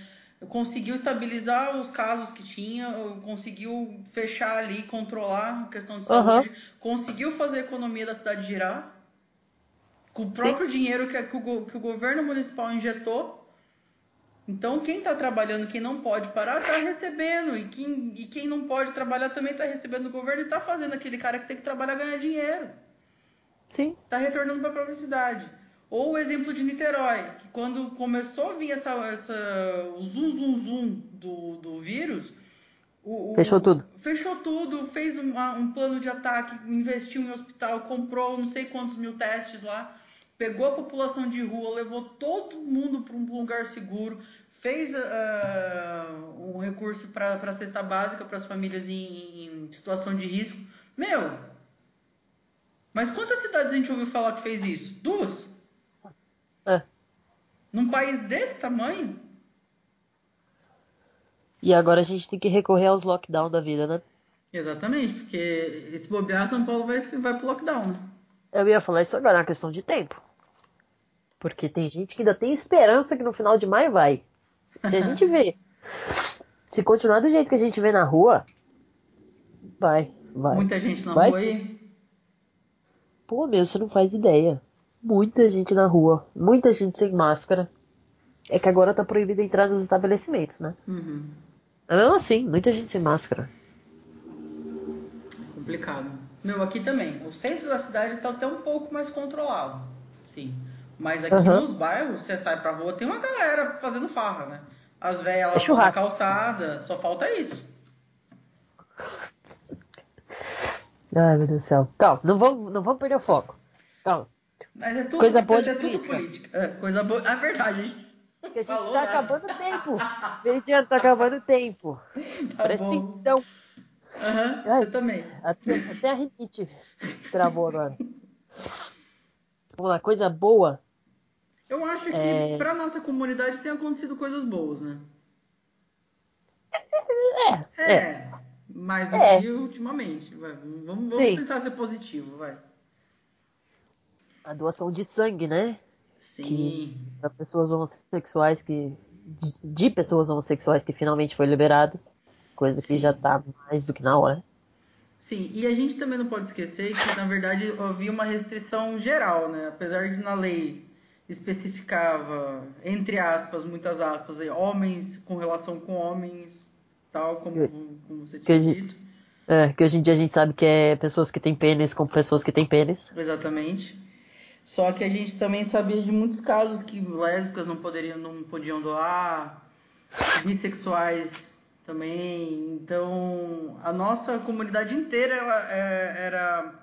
conseguiu estabilizar os casos que tinha, conseguiu fechar ali, controlar a questão de saúde, conseguiu fazer a economia da cidade girar com o próprio dinheiro que, que o, que o governo municipal injetou. Então, quem está trabalhando, quem não pode parar, está recebendo. E quem, e quem não pode trabalhar também está recebendo do governo e está fazendo aquele cara que tem que trabalhar ganhar dinheiro. Sim. Está retornando para a própria cidade. Ou o exemplo de Niterói, que quando começou a vir essa, essa, o zoom, zoom, zoom do, do vírus, o- o- Fechou tudo. Fechou tudo, fez uma- um plano de ataque, investiu em hospital, comprou não sei quantos mil testes lá, pegou a população de rua, levou todo mundo para um lugar seguro, fez ah, um recurso para a cesta básica para as famílias em, em situação de risco. Meu, mas quantas cidades a gente ouviu falar que fez isso? Duas? É. Num país desse tamanho? E agora a gente tem que recorrer aos lockdown da vida, né? Exatamente, porque esse bobear São Paulo vai, vai pro lockdown, né? Eu ia falar isso agora, é uma questão de tempo. Porque tem gente que ainda tem esperança que no final de maio vai. Se a gente vê. Se continuar do jeito que a gente vê na rua, vai, vai. Muita gente na Vai. Pô, meu, você não faz ideia. Muita gente na rua, muita gente sem máscara. é que agora tá proibido entrar nos estabelecimentos, né? Uhum. Mas mesmo assim, muita gente sem máscara. Complicado. Meu, aqui também. O centro da cidade tá até um pouco mais controlado. Sim. Mas aqui Aham. nos bairros, você sai pra rua, tem uma galera fazendo farra, né? As velhas É na calçada, só falta isso. Ai, meu Deus do céu. Calma, não vamos, não vamos perder o foco. Calma. Mas é tudo, Coisa boa de é tudo política. política. É, coisa boa. É verdade. gente Porque a gente falou tá nada. acabando o tempo. Veridiano, tá acabando o tempo. Tá Presta bom. atenção. Aham, Ai. você também. Até, até a rinite travou agora. Vamos lá, coisa boa. Eu acho que É. pra nossa comunidade tem acontecido coisas boas, né? É, é. É. Mais do É. que ultimamente. Vai, vamos vamos tentar ser positivo, vai. A doação de sangue, né? Sim. Para pessoas homossexuais que. De, pessoas homossexuais que finalmente foi liberado. Coisa que Sim. já tá mais do que na hora. Sim, e a gente também não pode esquecer que, na verdade, havia uma restrição geral, né? Apesar de na lei especificava, entre aspas, muitas aspas, aí, homens com relação com homens, tal, como, como você Que tinha gente- dito. É, que hoje em dia a gente sabe que é pessoas que têm pênis com pessoas que têm pênis. Exatamente. Só que a gente também sabia de muitos casos que lésbicas não poderiam, não podiam doar, bissexuais também. Então, a nossa comunidade inteira ela, é, era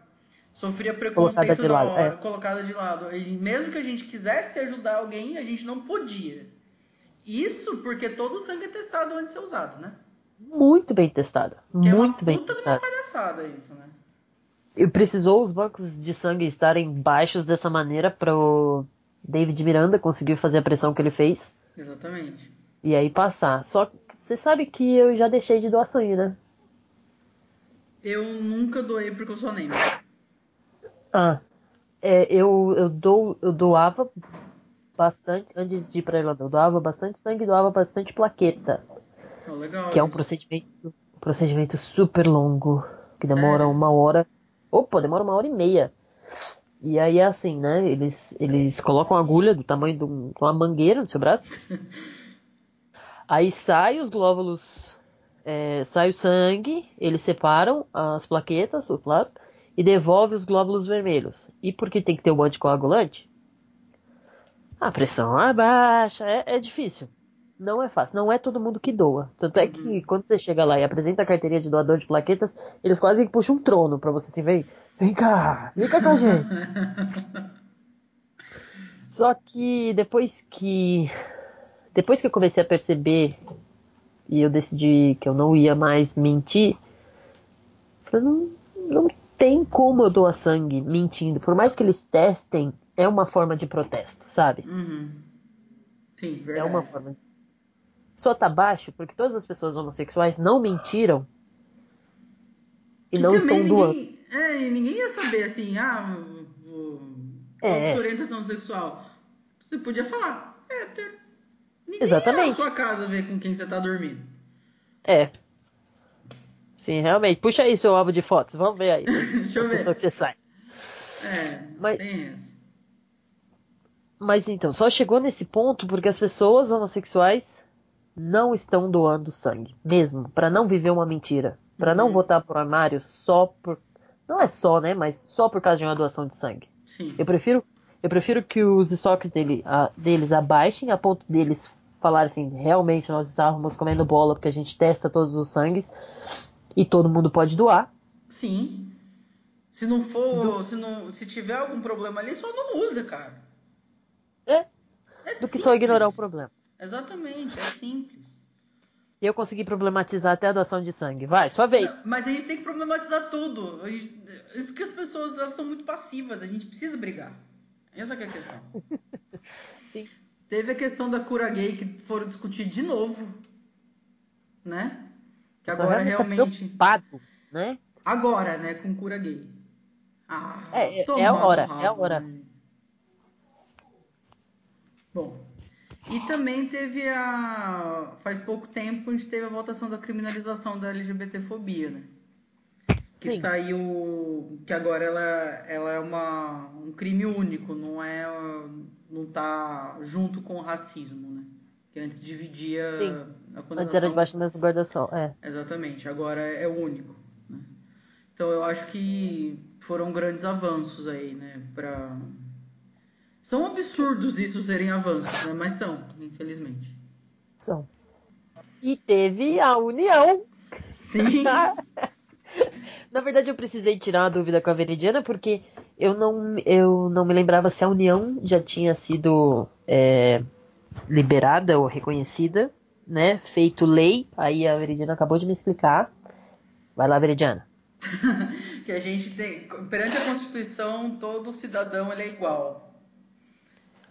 sofria Colocada preconceito de na lado, hora, é. colocada de lado. E mesmo que a gente quisesse ajudar alguém, a gente não podia. Isso porque todo o sangue é testado antes de ser usado, né? Muito bem testado. Que Muito é bem puta de uma testado. palhaçada isso, né? E precisou os bancos de sangue estarem baixos dessa maneira para o David Miranda conseguir fazer a pressão que ele fez Exatamente. e aí passar. Só que você sabe que eu já deixei de doar sangue, né? Eu nunca doei porque eu sou anêmico. Ah, é, eu, eu, dou, eu doava bastante, antes de ir pra Irlanda, eu doava bastante sangue e doava bastante plaqueta, Ó, legal que é um isso. procedimento, um procedimento super longo, que demora Sério? uma hora. Opa, demora uma hora e meia. E aí é assim, né? Eles, eles colocam a agulha do tamanho de um- de uma mangueira no seu braço. Aí sai os glóbulos, é, sai o sangue, eles separam as plaquetas, o plasma, e devolve os glóbulos vermelhos. E porque tem que ter o anticoagulante, a pressão abaixa, é, é difícil. Não é fácil, não é todo mundo que doa. Tanto é que quando você chega lá e apresenta a carteirinha de doador de plaquetas, eles quase que puxam um trono pra você assim, vem, vem cá, vem cá com a gente. Só que depois que depois que eu comecei a perceber e eu decidi que eu não ia mais mentir, eu falei, não, não tem como eu doar sangue mentindo. Por mais que eles testem, é uma forma de protesto, sabe? Uhum. Sim, verdade. É uma forma. Só tá baixo porque todas as pessoas homossexuais não mentiram e Que não estão doando. ninguém, É, e ninguém ia saber assim, ah, o- É. é a sua orientação sexual. Você podia falar, hétero. Ninguém Exatamente. ia na sua casa ver com quem você tá dormindo. É. Sim, realmente. Puxa aí seu álbum de fotos. Vamos ver aí. Deixa eu as ver. pessoas que você sai. É, Mas- tem. Mas então, só chegou nesse ponto porque as pessoas homossexuais não estão doando sangue, mesmo, Pra não viver uma mentira, Pra não Uhum. voltar pro armário só por não é só, né, mas só por causa de uma doação de sangue. Sim. Eu prefiro eu prefiro que os estoques dele, a- deles abaixem a ponto deles falarem assim, realmente nós estávamos comendo bola porque a gente testa todos os sangues e todo mundo pode doar. Sim. Se não for, Do- se não, se tiver algum problema ali, só não usa, cara. É, É do que só ignorar o problema. Exatamente, é simples. Eu consegui problematizar até a doação de sangue. Vai, sua vez. Não, mas a gente tem que problematizar tudo. Gente- Isso que as pessoas elas estão muito passivas, a gente precisa brigar. Essa que é a questão. Sim. Teve a questão da cura gay que foram discutir de novo, né? Que agora realmente realmente. preocupado, né? Agora, né, com cura gay. Ah, É, é- toma é a hora, rabo, é a hora. né? Bom, e também teve a. Faz pouco tempo a gente teve a votação da criminalização da LGBTfobia, né? Que Sim. saiu. Que agora ela, ela é uma, um crime único, não é. não tá junto com o racismo, né? Que antes dividia Sim. a condenação. Antes era debaixo do mesmo guarda-sol. É. Exatamente, agora é único. Né? Então eu acho que foram grandes avanços aí, né? Pra... São absurdos isso serem avanços, né? Mas são, infelizmente. São. E teve a união. Sim. Na verdade, eu precisei tirar uma dúvida com a Veridiana, porque eu não, eu não me lembrava se a união já tinha sido é, liberada ou reconhecida, né? Feito lei. Aí a Veridiana acabou de me explicar. Vai lá, Veridiana. que a gente tem, perante a Constituição, todo cidadão é igual.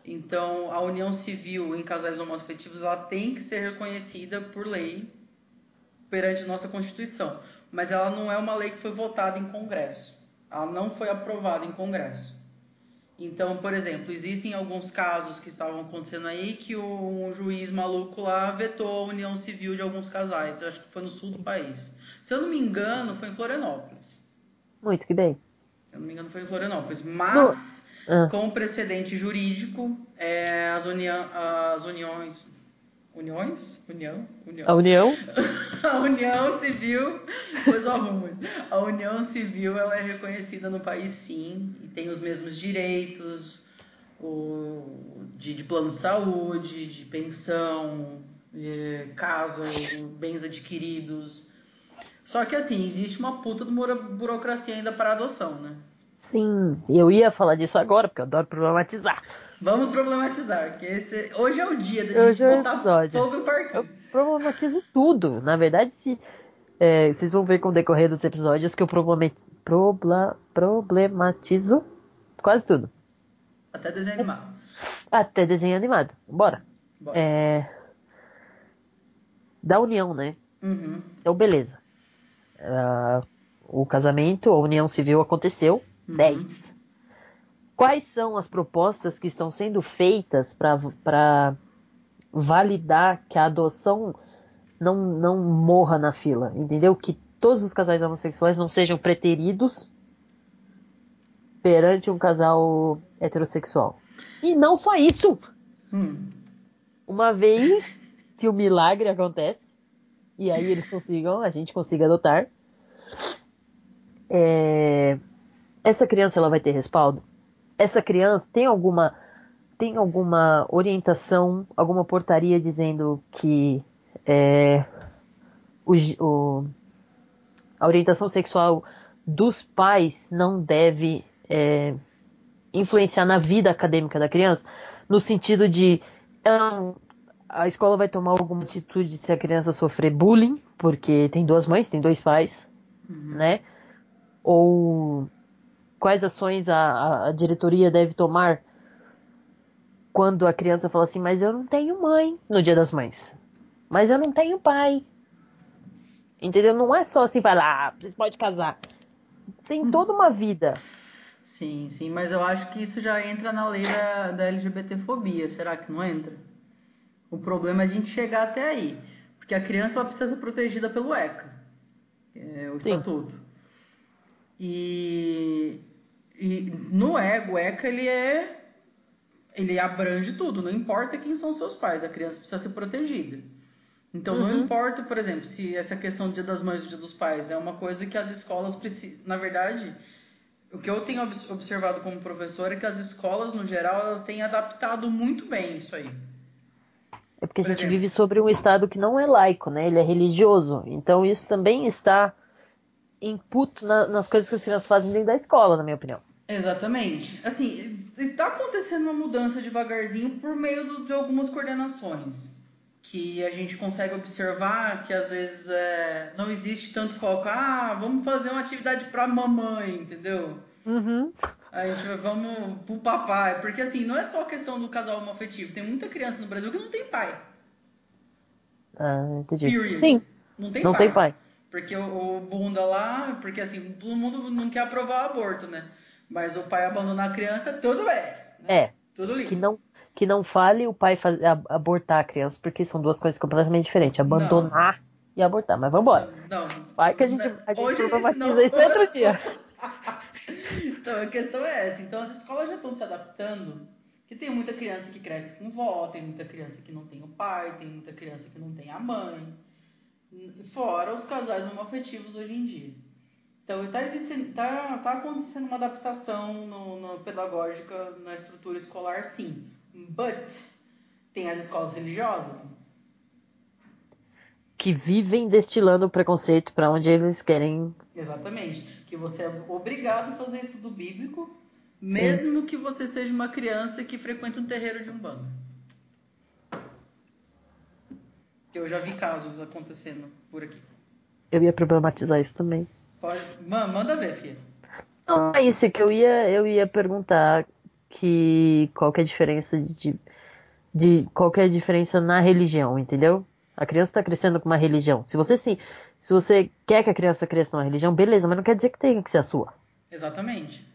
Então, a união civil em casais homoafetivos ela tem que ser reconhecida por lei perante nossa Constituição, mas ela não é uma lei que foi votada em Congresso. Ela não foi aprovada em Congresso. Então, por exemplo, existem alguns casos que estavam acontecendo aí que um juiz maluco lá vetou a união civil de alguns casais. Eu acho que foi no sul do país. Se eu não me engano, foi em Florianópolis. Muito que bem. Se eu não me engano, foi em Florianópolis. Mas Ah, com precedente jurídico, é, as, união, as uniões. Uniões? União? União. a união? A união civil, pois eu arrumo isso. A união civil ela é reconhecida no país sim e tem os mesmos direitos o, de, de plano de saúde, de pensão, de casa, bens adquiridos. Só que assim, existe uma puta de uma burocracia ainda para adoção, né? Sim, sim, eu ia falar disso agora, porque eu adoro problematizar. Vamos problematizar, que esse, hoje é o dia da gente Hoje é o botar episódio. fogo no parquinho. Eu problematizo tudo. Na verdade, se, é, vocês vão ver com o decorrer dos episódios que eu probla- problematizo quase tudo. Até desenho animado. Até desenho animado. Bora. Bora. É, da união, né? Uhum. Então, beleza. Ah, o casamento, a união civil aconteceu. Uhum. 10. Quais são as propostas que estão sendo feitas para validar que a adoção não, não morra na fila? Entendeu? Que todos os casais homossexuais não sejam preteridos perante um casal heterossexual. E não só isso! Hum. Uma vez que o milagre acontece, e aí eles consigam, a gente consiga adotar, é, essa criança ela vai ter respaldo? Essa criança tem alguma tem alguma orientação, alguma portaria dizendo que é, o, o- a orientação sexual dos pais não deve é, influenciar na vida acadêmica da criança, no sentido de ela não- a escola vai tomar alguma atitude se a criança sofrer bullying, porque tem duas mães, tem dois pais, Uhum. né? Ou quais ações a, a- diretoria deve tomar quando a criança fala assim, mas eu não tenho mãe no dia das mães. Mas eu não tenho pai. Entendeu? Não é só assim, vai lá, vocês podem casar. Tem toda uma vida. Sim, sim, mas eu acho que isso já entra na lei da, da LGBTfobia, será que não entra? O problema é a gente chegar até aí, porque a criança ela precisa ser protegida pelo ECA, é o Sim. estatuto. E, e no EGO, o ECA ele é ele abrange tudo, não importa quem são seus pais, a criança precisa ser protegida. Então não Uhum. importa, por exemplo, se essa questão do Dia das Mães e do Dia dos Pais é uma coisa que as escolas precisam, na verdade, o que eu tenho obs- observado como professor é que as escolas, no geral, elas têm adaptado muito bem isso aí. É porque a Por gente exemplo. vive sobre um estado que não é laico, né? Ele é religioso. Então isso também está inputo na- nas coisas que as crianças fazem dentro da escola, na minha opinião. Exatamente. Assim, está acontecendo uma mudança devagarzinho por meio do- de algumas coordenações. Que a gente consegue observar que às vezes é, não existe tanto foco. Ah, vamos fazer uma atividade pra mamãe, entendeu? Uhum. A gente vai, vamos pro papai. Porque assim, não é só a questão do casal homoafetivo. Tem muita criança no Brasil que não tem pai. Ah, entendi. Period. Sim, Não tem não pai. tem pai. Porque o, o bunda lá, porque assim, todo mundo não quer aprovar o aborto, né? Mas o pai abandonar a criança, tudo bem. né? É, Tudo lindo. que não, que não fale o pai faz, abortar a criança, porque são duas coisas completamente diferentes. Abandonar e abortar. Mas vambora. Não. Vai que a gente, Não, a gente hoje problematiza isso outro dia. então, a questão é essa. Então, as escolas já estão se adaptando Que tem muita criança que cresce com vó, tem muita criança que não tem o pai, tem muita criança que não tem a mãe. Fora os casais homoafetivos hoje em dia. Então está tá, tá acontecendo uma adaptação no, no pedagógica na estrutura escolar, sim. But tem as escolas religiosas. Que vivem destilando o preconceito para onde eles querem. Exatamente. Que você é obrigado a fazer estudo bíblico, mesmo sim. que você seja uma criança que frequenta um terreiro de umbanda. Que eu já vi casos acontecendo por aqui. Eu ia problematizar isso também. Pode... Manda ver, filha. Não, é isso que eu ia, eu ia perguntar que qual que é a diferença de, de qual que é a diferença na religião, entendeu? A criança está crescendo com uma religião. Se você sim, se você quer que a criança cresça numa religião, beleza, mas não quer dizer que tenha que ser a sua. Exatamente.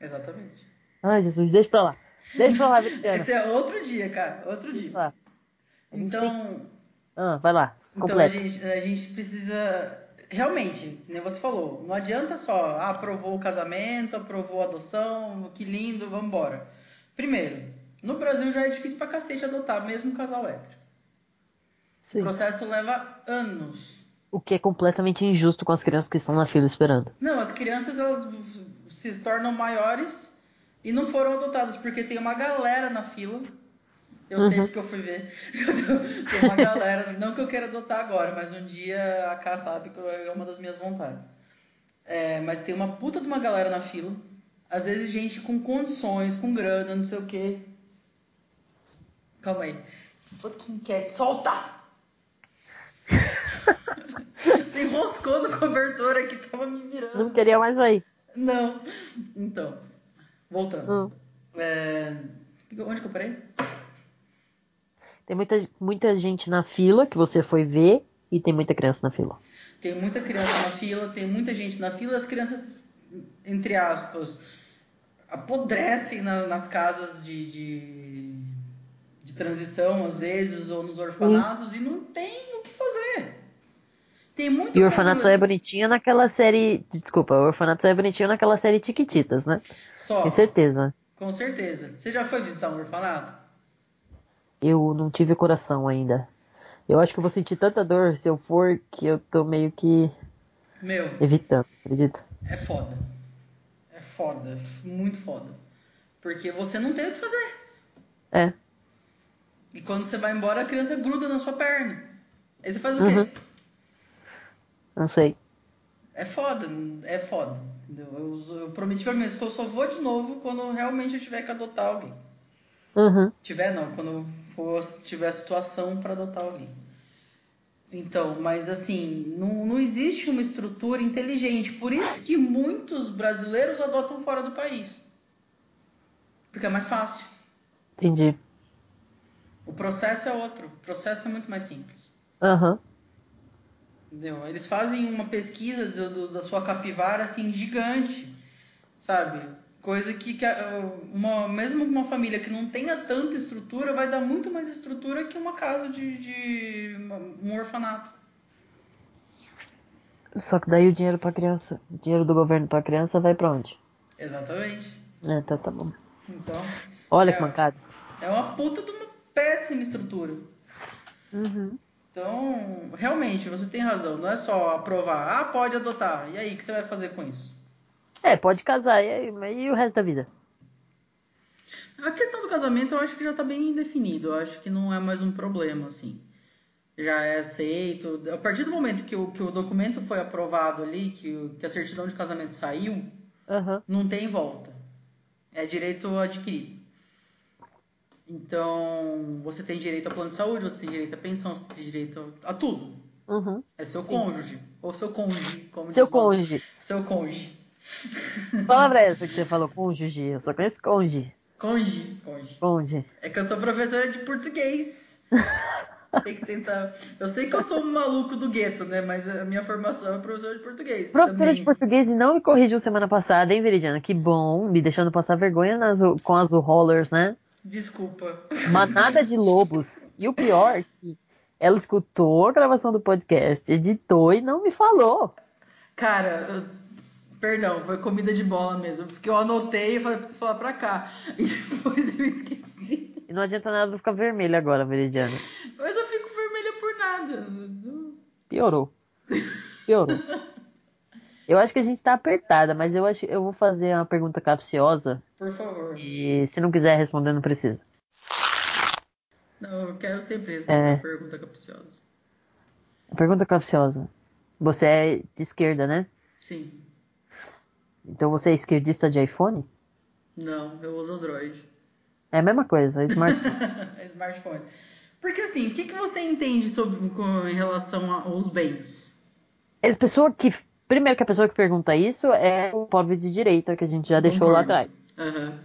Exatamente. Ai, Jesus, deixa pra lá. Deixa pra lá. Esse é outro dia, cara. Outro dia. Então. Que... Ah, vai lá. Então a gente, a gente precisa realmente, nem você falou, não adianta só, ah, aprovou o casamento, aprovou a adoção, que lindo, vamos embora. Primeiro, no Brasil já é difícil pra cacete adotar, mesmo um casal hétero. Sim. O processo leva anos. O que é completamente injusto com as crianças que estão na fila esperando. Não, as crianças elas se tornam maiores e não foram adotadas, porque tem uma galera na fila eu uhum. sei porque eu fui ver. Tem uma galera, não que eu queira adotar agora, mas um dia a K sabe que é uma das minhas vontades. É, mas tem uma puta de uma galera na fila. Às vezes gente com condições, com grana, não sei o quê. Calma aí. Fucking cat, solta! Enroscou no cobertor aqui, tava me virando. Não queria mais aí. Não. Então, voltando. Hum. É... Onde que eu parei? Tem muita, muita gente na fila que você foi ver e tem muita criança na fila. Tem muita criança na fila, tem muita gente na fila. As crianças, entre aspas, apodrecem na, nas casas de, de, de, transição, às vezes, ou nos orfanatos, Sim. e não tem o que fazer. Tem muito E o orfanato só é bonitinho naquela série. Desculpa, o orfanato só é bonitinho naquela série Tiquititas, né? Só. Com certeza. Com certeza. Você já foi visitar um orfanato? Eu não tive coração ainda. Eu acho que eu vou sentir tanta dor se eu for que eu tô meio que Meu, evitando, acredita? É foda. É foda, muito foda. Porque você não tem o que fazer. É. E quando você vai embora, a criança gruda na sua perna. Aí você faz o uhum. quê? Não sei. É foda, é foda. Eu, eu prometi pra mim que eu só vou de novo quando realmente eu tiver que adotar alguém. Uhum. Tiver não, quando for, tiver situação para adotar alguém. Então, mas assim, não, não existe uma estrutura inteligente. Por isso que muitos brasileiros adotam fora do país. Porque é mais fácil. Entendi. O processo é outro. O processo é muito mais simples. Aham. Uhum. Eles fazem uma pesquisa do, do, da sua capivara assim gigante, sabe? Coisa que, que uma, mesmo uma família que não tenha tanta estrutura vai dar muito mais estrutura que uma casa de, de um orfanato. Só que daí o dinheiro para criança, o dinheiro do governo para criança vai para onde? Exatamente. É, tá, tá bom. Então. Olha é, que mancada. É uma puta de uma péssima estrutura. Uhum. Então, realmente, você tem razão. Não é só aprovar, ah, pode adotar. E aí, o que você vai fazer com isso? É, pode casar. E, e o resto da vida? A questão do casamento eu acho que já está bem definido. Eu acho que não é mais um problema, assim. Já é aceito. A partir do momento que o, que o documento foi aprovado ali, que, o, que a certidão de casamento saiu, uhum. não tem volta. É direito adquirido. Então, você tem direito a plano de saúde, você tem direito a pensão, você tem direito a tudo. Uhum. É seu Sim. cônjuge. Ou seu cônjuge, como Seu cônjuge. Seu cônjuge. Que palavra é essa que você falou? Cônjuge. Eu só conheço conge. Conge. Conge. Conge. É que eu sou professora de português. Tem que tentar. Eu sei que eu sou um maluco do gueto, né? Mas a minha formação é professora de português. Professora também. de português e não me corrigiu semana passada, hein, Veridiana? Que bom, me deixando passar vergonha nas, com as rollers, né? Desculpa. Manada de lobos. E o pior é que ela escutou a gravação do podcast, editou e não me falou. Cara, Perdão, foi comida de bola mesmo. Porque eu anotei e falei, preciso falar pra cá. E depois eu esqueci. E não adianta nada ficar vermelho agora, Veridiana. Mas eu fico vermelha por nada. Piorou. Piorou. Eu acho que a gente tá apertada, mas eu acho eu vou fazer uma pergunta capciosa. Por favor. E se não quiser responder, não precisa. Não, eu quero sempre responder É. uma pergunta capciosa. Pergunta capciosa. Você é de esquerda, né? Sim. Então você é esquerdista de iPhone? Não, eu uso Android. É a mesma coisa, é smart. é smartphone. Porque assim, o que, que você entende sobre com, em relação aos bens? Essa pessoa que. Primeiro que a pessoa que pergunta isso é o pobre de direita, que a gente já deixou lá atrás. Aham.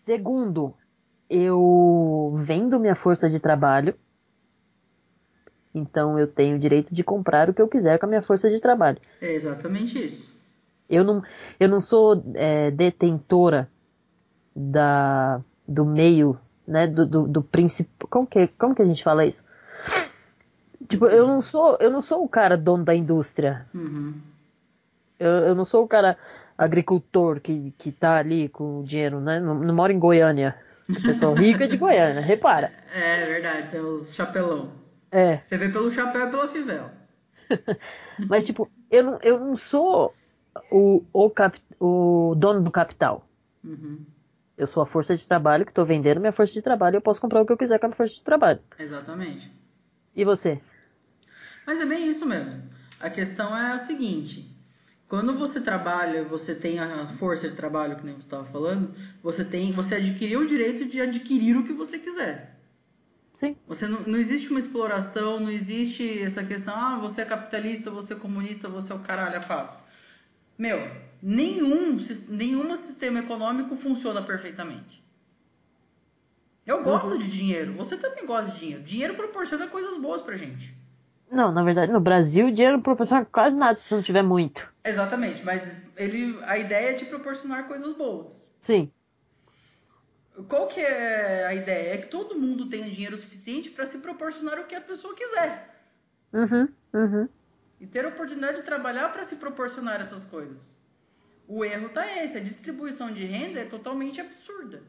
Segundo, eu vendo minha força de trabalho. Então eu tenho o direito de comprar o que eu quiser com a minha força de trabalho. É exatamente isso. Eu não, eu não sou é, detentora da, do meio, né? Do, do, do principal. Como que, como que a gente fala isso? Tipo, eu não sou, eu não sou o cara dono da indústria. Uhum. Eu, eu não sou o cara agricultor que, que tá ali com o dinheiro, né? Não, não moro em Goiânia. O pessoal rico é de Goiânia, repara. É verdade, tem os chapelão. É, Você vê pelo chapéu e pela fivela. mas tipo, eu não, eu não sou o, o, cap, o dono do capital. Uhum. Eu sou a força de trabalho que tô vendendo minha força de trabalho e eu posso comprar o que eu quiser com a minha força de trabalho. Exatamente. E você? Mas é bem isso mesmo. A questão é a seguinte: quando você trabalha, você tem a força de trabalho, que nem você estava falando, você tem, você adquiriu o direito de adquirir o que você quiser. Sim. Você não, não existe uma exploração, não existe essa questão, ah, você é capitalista, você é comunista, você é o caralho, é papo. Meu, nenhum, nenhum sistema econômico funciona perfeitamente. Eu gosto de dinheiro, você também gosta de dinheiro. Dinheiro proporciona coisas boas pra gente. Não, na verdade, no Brasil o dinheiro não proporciona quase nada se você não tiver muito. Exatamente, mas ele, a ideia é te proporcionar coisas boas. Sim. Qual que é a ideia? É que todo mundo tenha dinheiro suficiente para se proporcionar o que a pessoa quiser. Uhum, uhum. E ter a oportunidade de trabalhar para se proporcionar essas coisas. O erro tá esse, a distribuição de renda é totalmente absurda.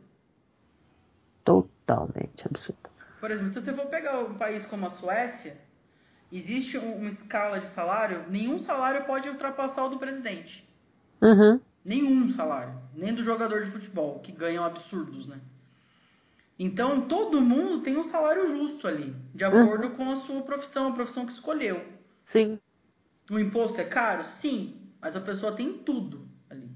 Totalmente absurdo. Por exemplo, se você for pegar um país como a Suécia, existe um- uma escala de salário, nenhum salário pode ultrapassar o do presidente. Uhum. Nenhum salário. Nem do jogador de futebol, que ganham absurdos, né? Então, todo mundo tem um salário justo ali, de acordo com a sua profissão, a profissão que escolheu. Sim. O imposto é caro? Sim, mas a pessoa tem tudo ali.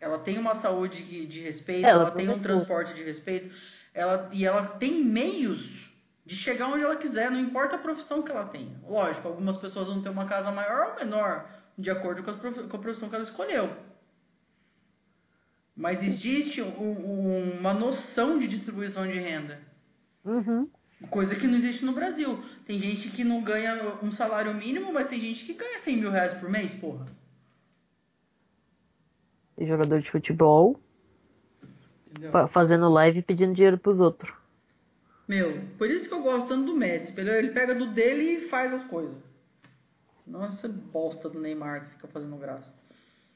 Ela tem uma saúde de, de respeito, Ela ela, tem um transporte de respeito, ela, e ela tem meios de chegar onde ela quiser, não importa a profissão que ela tenha. Lógico, algumas pessoas vão ter uma casa maior ou menor, de acordo com, prof- com a profissão que ela escolheu. Mas existe um- um- uma noção de distribuição de renda. Uhum. Coisa que não existe no Brasil. Tem gente que não ganha um salário mínimo, mas tem gente que ganha 100 mil reais por mês, porra. Jogador de futebol Entendeu? fa- fazendo live e pedindo dinheiro pros outros. Meu, por isso que eu gosto tanto do Messi. Ele pega do dele e faz as coisas. Nossa, bosta do Neymar que fica fazendo graça.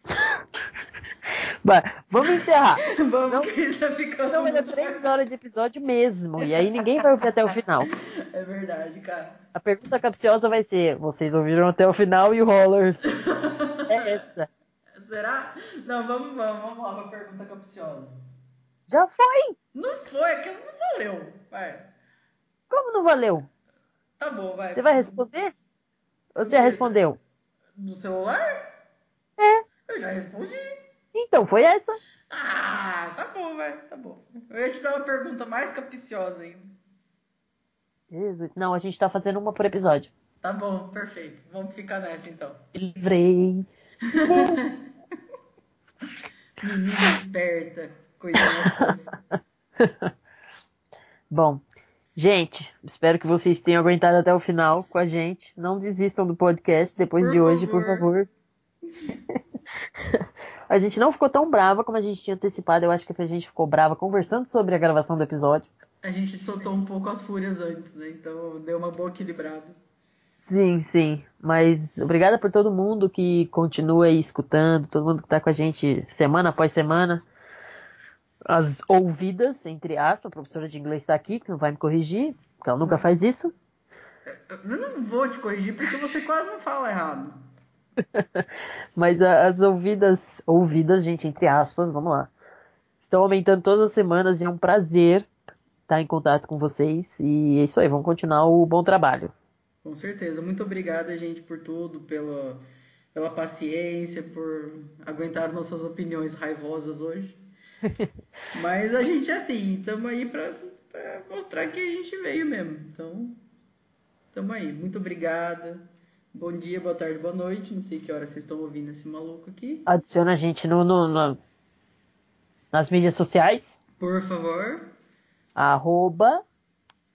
Vai, vamos encerrar. Vamos, Não- que ele tá ficando. Não, ainda é três horas de episódio mesmo. E aí ninguém vai ouvir até o final. É verdade, cara. A pergunta capciosa vai ser: vocês ouviram até o final e o Rollers? É essa. Será? Não, vamos, vamos, vamos lá pra pergunta capciosa. Já foi? Não foi, aquilo não valeu. Vai. Como não valeu? Tá bom, vai. Você vai responder? Ou você já respondeu? No celular? É. Eu já respondi. Então foi essa. Ah, tá bom, vai, tá bom. Eu ia te dar uma pergunta mais capciosa ainda. Jesus. Não, a gente tá fazendo uma por episódio. Tá bom, perfeito. Vamos ficar nessa então. Livrei. Menina esperta, coisinha. Bom, gente, espero que vocês tenham aguentado até o final com a gente. Não desistam do podcast depois Por de hoje, favor. por favor. a gente não ficou tão brava como a gente tinha antecipado. Eu acho que a gente ficou brava conversando sobre a gravação do episódio. A gente soltou um pouco as fúrias antes, né? Então deu uma boa equilibrada. Sim, sim. Mas obrigada por todo mundo que continua aí escutando, todo mundo que tá com a gente semana após semana. As ouvidas, entre aspas, a professora de inglês está aqui, que não vai me corrigir, porque ela nunca faz isso. Eu não vou te corrigir porque você quase não fala errado. Mas as ouvidas, ouvidas, gente, entre aspas, vamos lá. Estão aumentando todas as semanas e é um prazer estar em contato com vocês. E é isso aí, vamos continuar o bom trabalho. Com certeza. Muito obrigada, gente, por tudo, pela, pela paciência, por aguentar nossas opiniões raivosas hoje. Mas a gente é assim, estamos aí para mostrar que a gente veio mesmo. Então, estamos aí. Muito obrigada. Bom dia, boa tarde, boa noite. Não sei que hora vocês estão ouvindo esse maluco aqui. Adiciona a gente no, no, no nas mídias sociais. Por favor. Arroba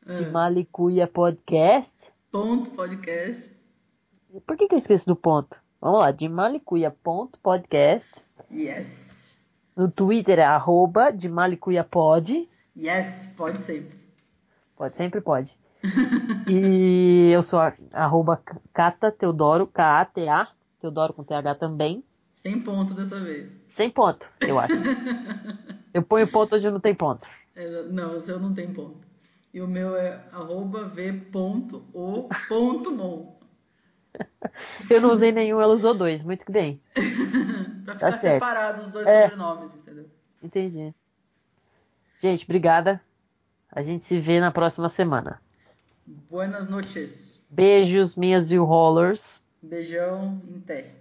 ah. de Malicuia Podcast. Ponto podcast. Por que, que eu esqueço do ponto? Vamos lá, de Malicuia ponto podcast. Yes. No Twitter é arroba de Malicuia Pod. Yes, pode sempre. Pode sempre, pode. e eu sou arroba Cata Teodoro, K-A-T-A, Teodoro com TH também. Sem ponto dessa vez. Sem ponto, eu acho. eu ponho ponto onde não tem ponto. É, não, o seu não tem ponto. E o meu é arroba v.o.mon. eu não usei nenhum, ela usou dois. Muito bem. pra ficar tá separados os dois é. sobrenomes, entendeu? Entendi. Gente, obrigada. A gente se vê na próxima semana. Buenas noches. Beijos, minhas viewhollers. Beijão em té.